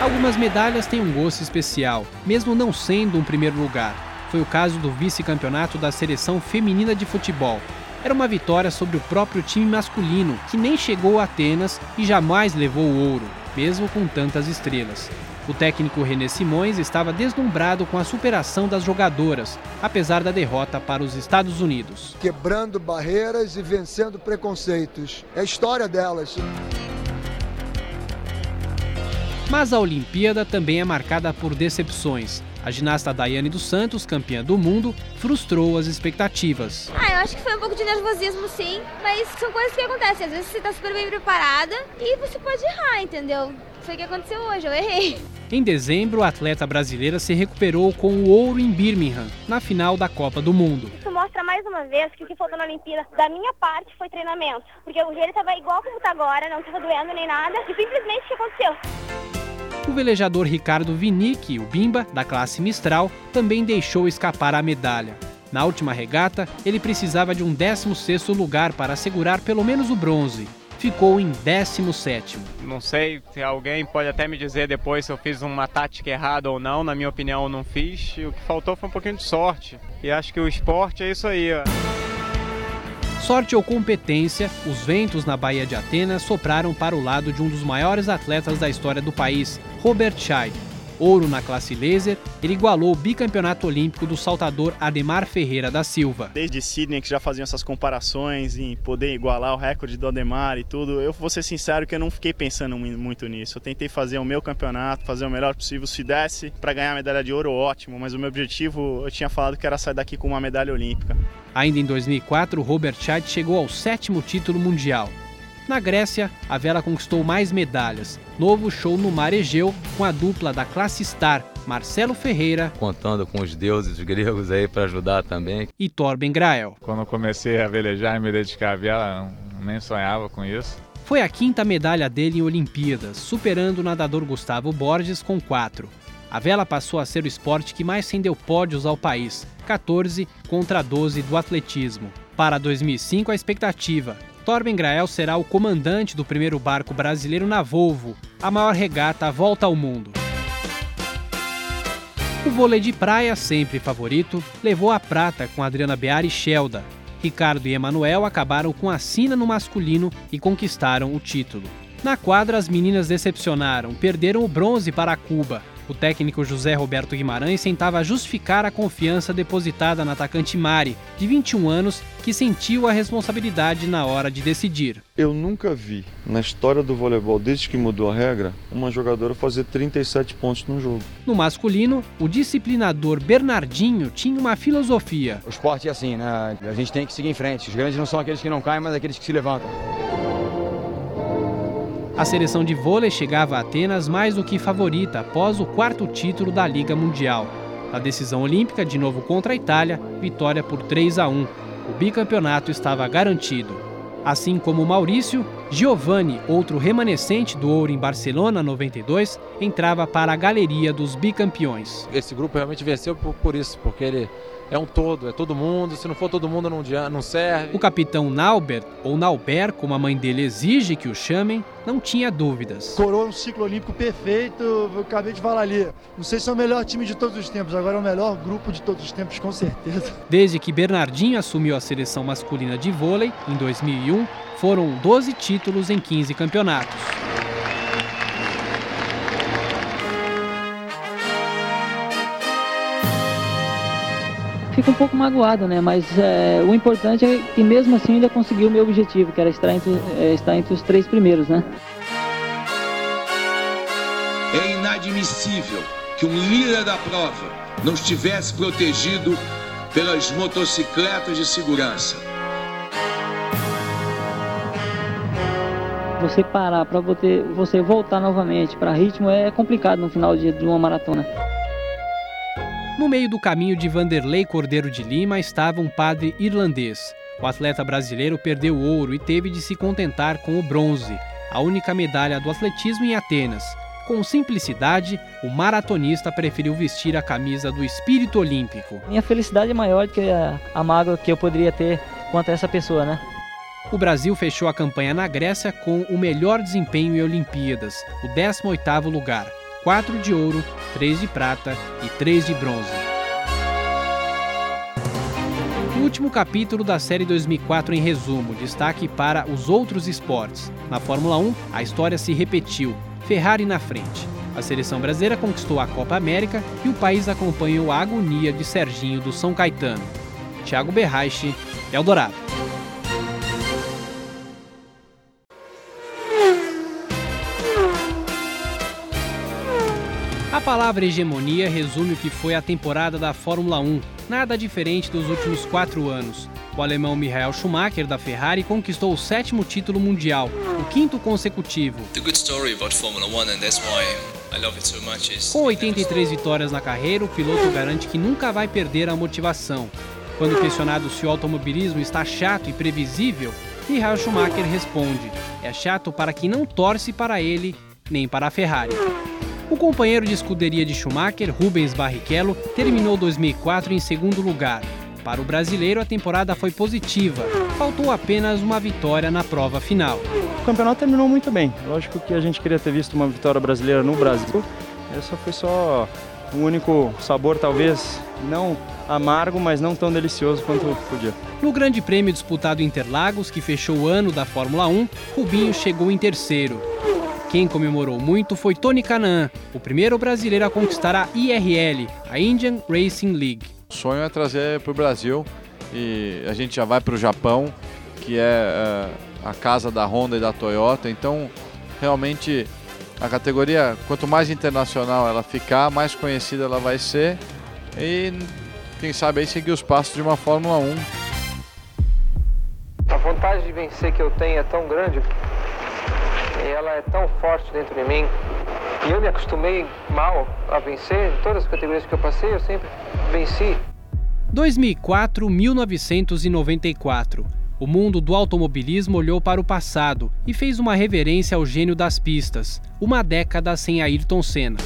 Algumas medalhas têm um gosto especial, mesmo não sendo um primeiro lugar. Foi o caso do vice-campeonato da seleção feminina de futebol. Era uma vitória sobre o próprio time masculino, que nem chegou a Atenas e jamais levou o ouro, mesmo com tantas estrelas. O técnico René Simões estava deslumbrado com a superação das jogadoras, apesar da derrota para os Estados Unidos. Quebrando barreiras e vencendo preconceitos. É a história delas. Mas a Olimpíada também é marcada por decepções. A ginasta Daiane dos Santos, campeã do mundo, frustrou as expectativas. Ah, eu acho que foi um pouco de nervosismo, sim, mas são coisas que acontecem. Às vezes você está super bem preparada e você pode errar, entendeu? Foi o que aconteceu hoje, eu errei. Em dezembro, a atleta brasileira se recuperou com o ouro em Birmingham, na final da Copa do Mundo. Isso mostra mais uma vez que o que faltou na Olimpíada, da minha parte, foi treinamento. Porque o joelho estava igual como está agora, não estava doendo nem nada, e simplesmente o que aconteceu? O velejador Ricardo Vinick, o Bimba, da classe Mistral, também deixou escapar a medalha. Na última regata, ele precisava de um 16º lugar para assegurar pelo menos o bronze. Ficou em 17º. Não sei se alguém pode até me dizer depois se eu fiz uma tática errada ou não. Na minha opinião, eu não fiz. O que faltou foi um pouquinho de sorte. E acho que o esporte é isso aí. Ó. Sorte ou competência, os ventos na Baía de Atenas sopraram para o lado de um dos maiores atletas da história do país, Robert Scheid. Ouro na classe laser, ele igualou o bicampeonato olímpico do saltador Ademar Ferreira da Silva. Desde Sydney que já faziam essas comparações em poder igualar o recorde do Ademar e tudo, eu vou ser sincero que eu não fiquei pensando muito nisso. Eu tentei fazer o meu campeonato, fazer o melhor possível. Se desse para ganhar a medalha de ouro, ótimo, mas o meu objetivo, eu tinha falado que era sair daqui com uma medalha olímpica. Ainda em 2004, Robert Scheid chegou ao sétimo título mundial. Na Grécia, a vela conquistou mais medalhas. Novo show no mar Egeu com a dupla da classe Star, Marcelo Ferreira. Contando com os deuses gregos aí para ajudar também. E Torben Grael. Quando eu comecei a velejar e me dedicar à vela, nem sonhava com isso. Foi a quinta medalha dele em Olimpíadas, superando o nadador Gustavo Borges com quatro. A vela passou a ser o esporte que mais rendeu pódios ao país, 14 contra 12 do atletismo. Para 2005, a expectativa Torben Grael será o comandante do primeiro barco brasileiro na Volvo, a maior regata à volta ao mundo. O vôlei de praia, sempre favorito, levou a prata com Adriana Bear e Shelda. Ricardo e Emanuel acabaram com a sina no masculino e conquistaram o título. Na quadra, as meninas decepcionaram, perderam o bronze para Cuba, o técnico José Roberto Guimarães tentava justificar a confiança depositada na atacante Mari, de 21 anos, que sentiu a responsabilidade na hora de decidir. Eu nunca vi, na história do voleibol, desde que mudou a regra, uma jogadora fazer 37 pontos no jogo. No masculino, o disciplinador Bernardinho tinha uma filosofia. O esporte é assim, né? A gente tem que seguir em frente. Os grandes não são aqueles que não caem, mas aqueles que se levantam. A seleção de vôlei chegava a Atenas mais do que favorita após o quarto título da Liga Mundial. Na decisão olímpica, de novo contra a Itália, vitória por 3 a 1. O bicampeonato estava garantido. Assim como Maurício, Giovanni, outro remanescente do ouro em Barcelona 92, entrava para a galeria dos bicampeões. Esse grupo realmente venceu por, por isso, porque ele é um todo, é todo mundo. Se não for todo mundo, não, não serve. O capitão Naubert, ou Nauber, como a mãe dele exige que o chamem, não tinha dúvidas. Coroa um ciclo olímpico perfeito, eu acabei de falar ali. Não sei se é o melhor time de todos os tempos, agora é o melhor grupo de todos os tempos, com certeza. [LAUGHS] Desde que Bernardinho assumiu a seleção masculina de vôlei, em 2001, foram 12 títulos em 15 campeonatos. Fica um pouco magoado, né? Mas é, o importante é que mesmo assim ainda conseguiu o meu objetivo, que era estar entre, é, estar entre os três primeiros, né? É inadmissível que um líder da prova não estivesse protegido pelas motocicletas de segurança. Você parar para você voltar novamente para ritmo é complicado no final de, de uma maratona. No meio do caminho de Vanderlei Cordeiro de Lima estava um padre irlandês. O atleta brasileiro perdeu o ouro e teve de se contentar com o bronze, a única medalha do atletismo em Atenas. Com simplicidade, o maratonista preferiu vestir a camisa do espírito olímpico. Minha felicidade é maior do que a, a mágoa que eu poderia ter quanto a essa pessoa, né? O Brasil fechou a campanha na Grécia com o melhor desempenho em Olimpíadas, o 18º lugar, 4 de ouro, 3 de prata e 3 de bronze. O último capítulo da série 2004 em resumo, destaque para os outros esportes. Na Fórmula 1, a história se repetiu, Ferrari na frente. A seleção brasileira conquistou a Copa América e o país acompanhou a agonia de Serginho do São Caetano. Thiago Berraiche, Eldorado. Palavra hegemonia resume o que foi a temporada da Fórmula 1, nada diferente dos últimos quatro anos. O alemão Michael Schumacher, da Ferrari, conquistou o sétimo título mundial, o quinto consecutivo. Com 83 vitórias na carreira, o piloto garante que nunca vai perder a motivação. Quando questionado se o automobilismo está chato e previsível, Michael Schumacher responde: é chato para quem não torce para ele nem para a Ferrari. O companheiro de escuderia de Schumacher, Rubens Barrichello, terminou 2004 em segundo lugar. Para o brasileiro, a temporada foi positiva. Faltou apenas uma vitória na prova final. O campeonato terminou muito bem. Lógico que a gente queria ter visto uma vitória brasileira no Brasil. Essa foi só um único sabor, talvez não amargo, mas não tão delicioso quanto podia. No Grande Prêmio disputado em Interlagos, que fechou o ano da Fórmula 1, Rubinho chegou em terceiro. Quem comemorou muito foi Tony Canaan, o primeiro brasileiro a conquistar a IRL, a Indian Racing League. O sonho é trazer para o Brasil e a gente já vai para o Japão, que é a casa da Honda e da Toyota. Então, realmente, a categoria, quanto mais internacional ela ficar, mais conhecida ela vai ser. E quem sabe aí seguir os passos de uma Fórmula 1. A vontade de vencer que eu tenho é tão grande ela é tão forte dentro de mim. E eu me acostumei mal a vencer. Em todas as categorias que eu passei, eu sempre venci. 2004, 1994. O mundo do automobilismo olhou para o passado e fez uma reverência ao gênio das pistas, uma década sem Ayrton Senna.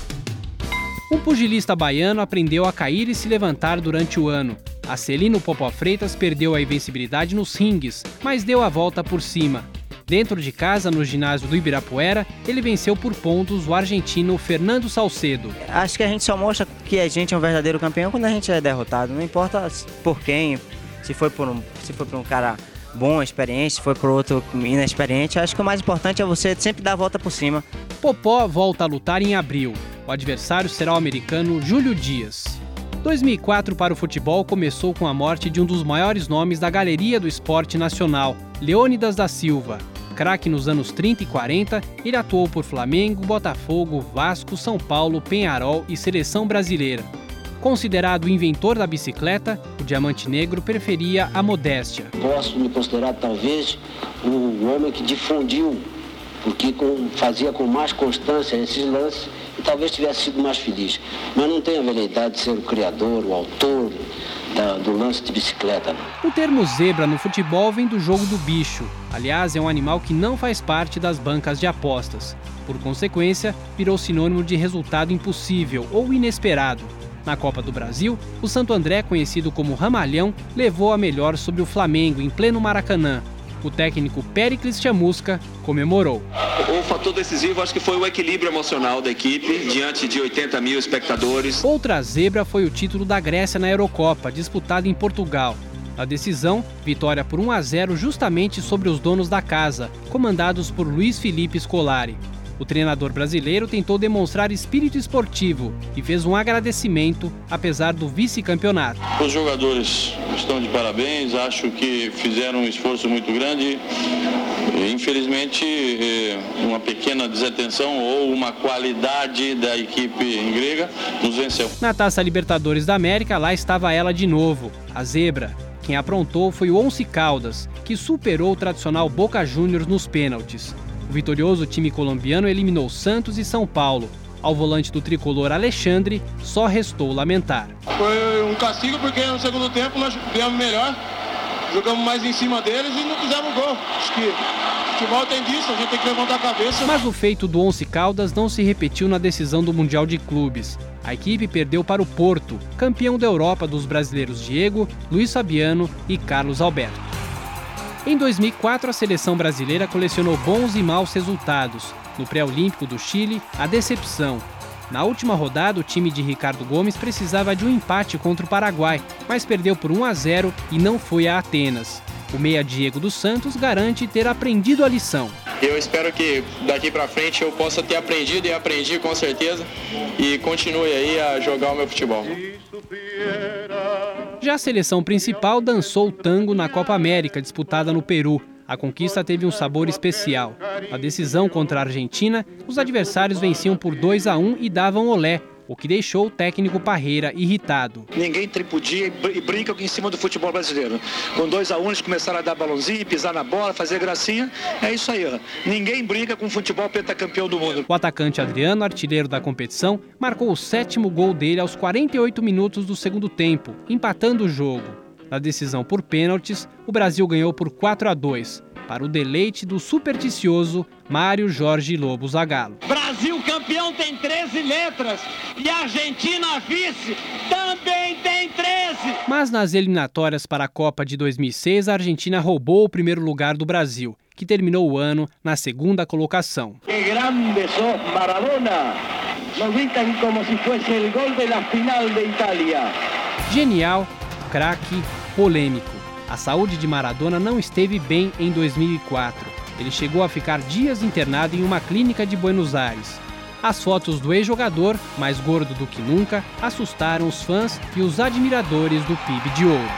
Um pugilista baiano aprendeu a cair e se levantar durante o ano. A Celino Popó Freitas perdeu a invencibilidade nos ringues, mas deu a volta por cima. Dentro de casa, no ginásio do Ibirapuera, ele venceu por pontos o argentino Fernando Salcedo. Acho que a gente só mostra que a gente é um verdadeiro campeão quando a gente é derrotado. Não importa por quem, se foi por um, se foi por um cara bom, experiente, se foi por outro inexperiente. Acho que o mais importante é você sempre dar a volta por cima. Popó volta a lutar em abril. O adversário será o americano Júlio Dias. 2004 para o futebol começou com a morte de um dos maiores nomes da galeria do esporte nacional, Leônidas da Silva. Craque nos anos 30 e 40, ele atuou por Flamengo, Botafogo, Vasco, São Paulo, Penharol e Seleção Brasileira. Considerado o inventor da bicicleta, o Diamante Negro preferia a modéstia. Posso me considerar talvez o homem que difundiu, porque com, fazia com mais constância esses lances e talvez tivesse sido mais feliz. Mas não tenho a veleidade de ser o criador, o autor da, do lance de bicicleta. O termo zebra no futebol vem do jogo do bicho. Aliás, é um animal que não faz parte das bancas de apostas. Por consequência, virou sinônimo de resultado impossível ou inesperado. Na Copa do Brasil, o Santo André, conhecido como Ramalhão, levou a melhor sobre o Flamengo em pleno Maracanã. O técnico Pericles Chamusca comemorou. O fator decisivo acho que foi o equilíbrio emocional da equipe diante de 80 mil espectadores. Outra zebra foi o título da Grécia na Eurocopa, disputado em Portugal. A decisão, vitória por 1 a 0 justamente sobre os donos da casa, comandados por Luiz Felipe Scolari. O treinador brasileiro tentou demonstrar espírito esportivo e fez um agradecimento, apesar do vice-campeonato. Os jogadores estão de parabéns, acho que fizeram um esforço muito grande. Infelizmente, eh, uma pequena desatenção ou uma qualidade da equipe grega nos venceu. Na Taça Libertadores da América, lá estava ela de novo, a zebra. Quem aprontou foi o Once Caldas, que superou o tradicional Boca Juniors nos pênaltis. O vitorioso time colombiano eliminou Santos e São Paulo. Ao volante do tricolor Alexandre, só restou lamentar. Foi um castigo porque no segundo tempo nós viemos melhor jogamos mais em cima deles e não fizemos gol. Acho que futebol tem disso, a gente tem que levantar a cabeça. Mas o feito do Once Caldas não se repetiu na decisão do Mundial de Clubes. A equipe perdeu para o Porto, campeão da Europa dos brasileiros Diego, Luiz Fabiano e Carlos Alberto. Em 2004, a seleção brasileira colecionou bons e maus resultados. No pré-olímpico do Chile, a decepção. Na última rodada, o time de Ricardo Gomes precisava de um empate contra o Paraguai, mas perdeu por 1 a 0 e não foi a Atenas. O meia Diego dos Santos garante ter aprendido a lição. Eu espero que daqui para frente eu possa ter aprendido e aprendi com certeza e continue aí a jogar o meu futebol. Já a seleção principal dançou tango na Copa América disputada no Peru. A conquista teve um sabor especial. Na decisão contra a Argentina, os adversários venciam por 2 a 1 e davam olé, o que deixou o técnico Parreira irritado. Ninguém tripudia e brinca em cima do futebol brasileiro. Com dois a um, eles começaram a dar balãozinho, pisar na bola, fazer gracinha. É isso aí, ó. Ninguém brinca com o futebol pentacampeão do mundo. O atacante Adriano, artilheiro da competição, marcou o sétimo gol dele aos 48 minutos do segundo tempo, empatando o jogo. Na decisão por pênaltis, o Brasil ganhou por 4 a 2 para o deleite do supersticioso Mário Jorge Lobo Zagallo. Brasil campeão tem 13 letras e Argentina vice também tem 13. Mas nas eliminatórias para a Copa de 2006, a Argentina roubou o primeiro lugar do Brasil, que terminou o ano na segunda colocação. Que grande sos, Maradona! Lo gritan como se fosse o gol da final de Itália. Genial, craque, polêmico. A saúde de Maradona não esteve bem em 2004. Ele chegou a ficar dias internado em uma clínica de Buenos Aires. As fotos do ex-jogador, mais gordo do que nunca, assustaram os fãs e os admiradores do PIB de ouro.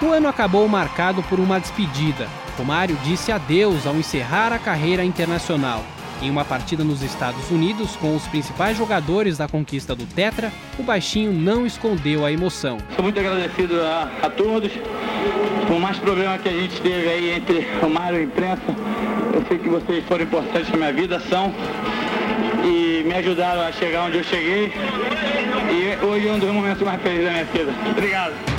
O ano acabou marcado por uma despedida. Romário disse adeus ao encerrar a carreira internacional. Em uma partida nos Estados Unidos, com os principais jogadores da conquista do Tetra, o baixinho não escondeu a emoção. Estou muito agradecido a, a todos. Por mais problema que a gente teve aí entre o Mário e a imprensa, eu sei que vocês foram importantes na minha vida, são, e me ajudaram a chegar onde eu cheguei. E hoje é um dos momentos mais felizes da minha vida. Obrigado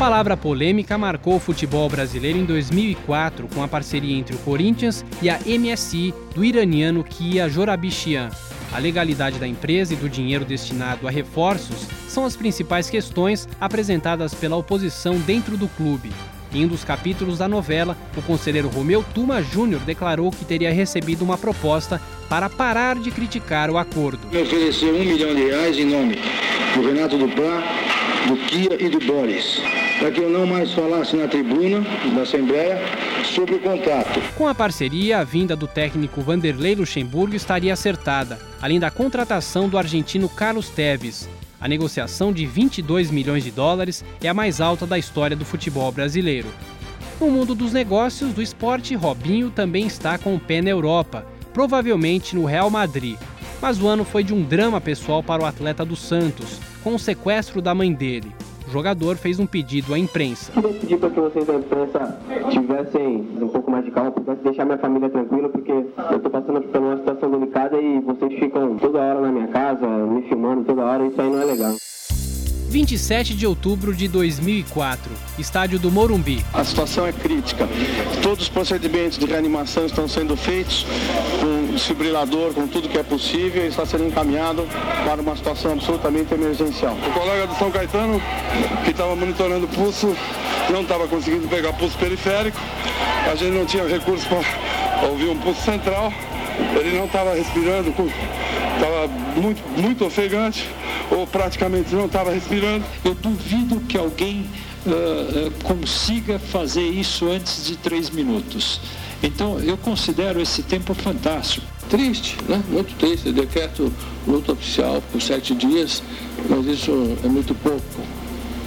palavra polêmica marcou o futebol brasileiro em 2004 com a parceria entre o Corinthians e a MSI do iraniano Kia Jorabichian. A legalidade da empresa e do dinheiro destinado a reforços são as principais questões apresentadas pela oposição dentro do clube. Em um dos capítulos da novela, o conselheiro Romeu Tuma Júnior declarou que teria recebido uma proposta para parar de criticar o acordo. Me ofereceu um milhão de reais em nome do Renato Dupá, do Kia e do Boris para que eu não mais falasse na tribuna da Assembleia sobre o contrato. Com a parceria, a vinda do técnico Vanderlei Luxemburgo estaria acertada, além da contratação do argentino Carlos Teves. A negociação de 22 milhões de dólares é a mais alta da história do futebol brasileiro. No mundo dos negócios do esporte, Robinho também está com o pé na Europa, provavelmente no Real Madrid. Mas o ano foi de um drama pessoal para o atleta do Santos, com o sequestro da mãe dele. O jogador fez um pedido à imprensa. Eu pedi para que vocês da imprensa tivessem um pouco mais de calma, pudessem deixar minha família tranquila, porque eu estou passando por uma situação delicada e vocês ficam toda hora na minha casa, me filmando toda hora, isso aí não é legal. 27 de outubro de 2004, estádio do Morumbi. A situação é crítica. Todos os procedimentos de reanimação estão sendo feitos com desfibrilador, com tudo que é possível e está sendo encaminhado para uma situação absolutamente emergencial. O colega do São Caetano, que estava monitorando o pulso, não estava conseguindo pegar pulso periférico. A gente não tinha recurso para ouvir um pulso central. Ele não estava respirando, estava muito, muito ofegante ou praticamente não estava respirando. Eu duvido que alguém uh, consiga fazer isso antes de três minutos. Então, eu considero esse tempo fantástico. Triste, né? Muito triste. Decreto luta oficial por sete dias, mas isso é muito pouco,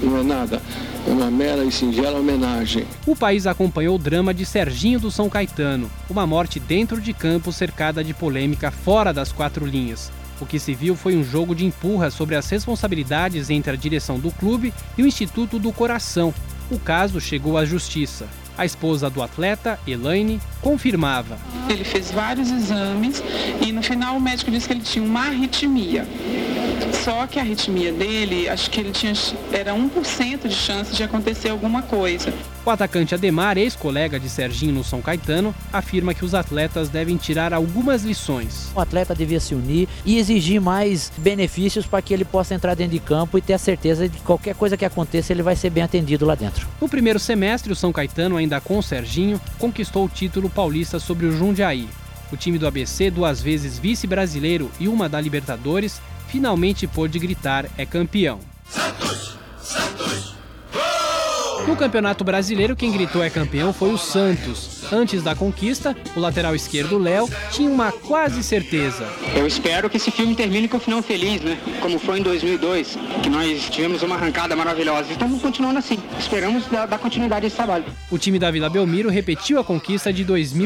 não é nada. Uma mera e singela homenagem. O país acompanhou o drama de Serginho do São Caetano, uma morte dentro de campo cercada de polêmica fora das quatro linhas. O que se viu foi um jogo de empurra sobre as responsabilidades entre a direção do clube e o Instituto do Coração. O caso chegou à justiça. A esposa do atleta, Elaine, confirmava. Ele fez vários exames e no final o médico disse que ele tinha uma arritmia. Só que a arritmia dele, acho que ele tinha era 1% de chance de acontecer alguma coisa. O atacante Ademar, ex-colega de Serginho no São Caetano, afirma que os atletas devem tirar algumas lições. O atleta devia se unir e exigir mais benefícios para que ele possa entrar dentro de campo e ter a certeza de que qualquer coisa que aconteça ele vai ser bem atendido lá dentro. No primeiro semestre, o São Caetano, ainda com Serginho, conquistou o título paulista sobre o Jundiaí. O time do ABC, duas vezes vice-brasileiro e uma da Libertadores, finalmente pôde gritar é campeão. Santos, Santos, no Campeonato Brasileiro, quem gritou é campeão foi o Santos. Antes da conquista, o lateral esquerdo Léo tinha uma quase certeza. Eu espero que esse filme termine com um final feliz, né? Como foi em 2002, que nós tivemos uma arrancada maravilhosa. Estamos continuando assim. Esperamos dar, dar continuidade a esse trabalho. O time da Vila Belmiro repetiu a conquista de 2010.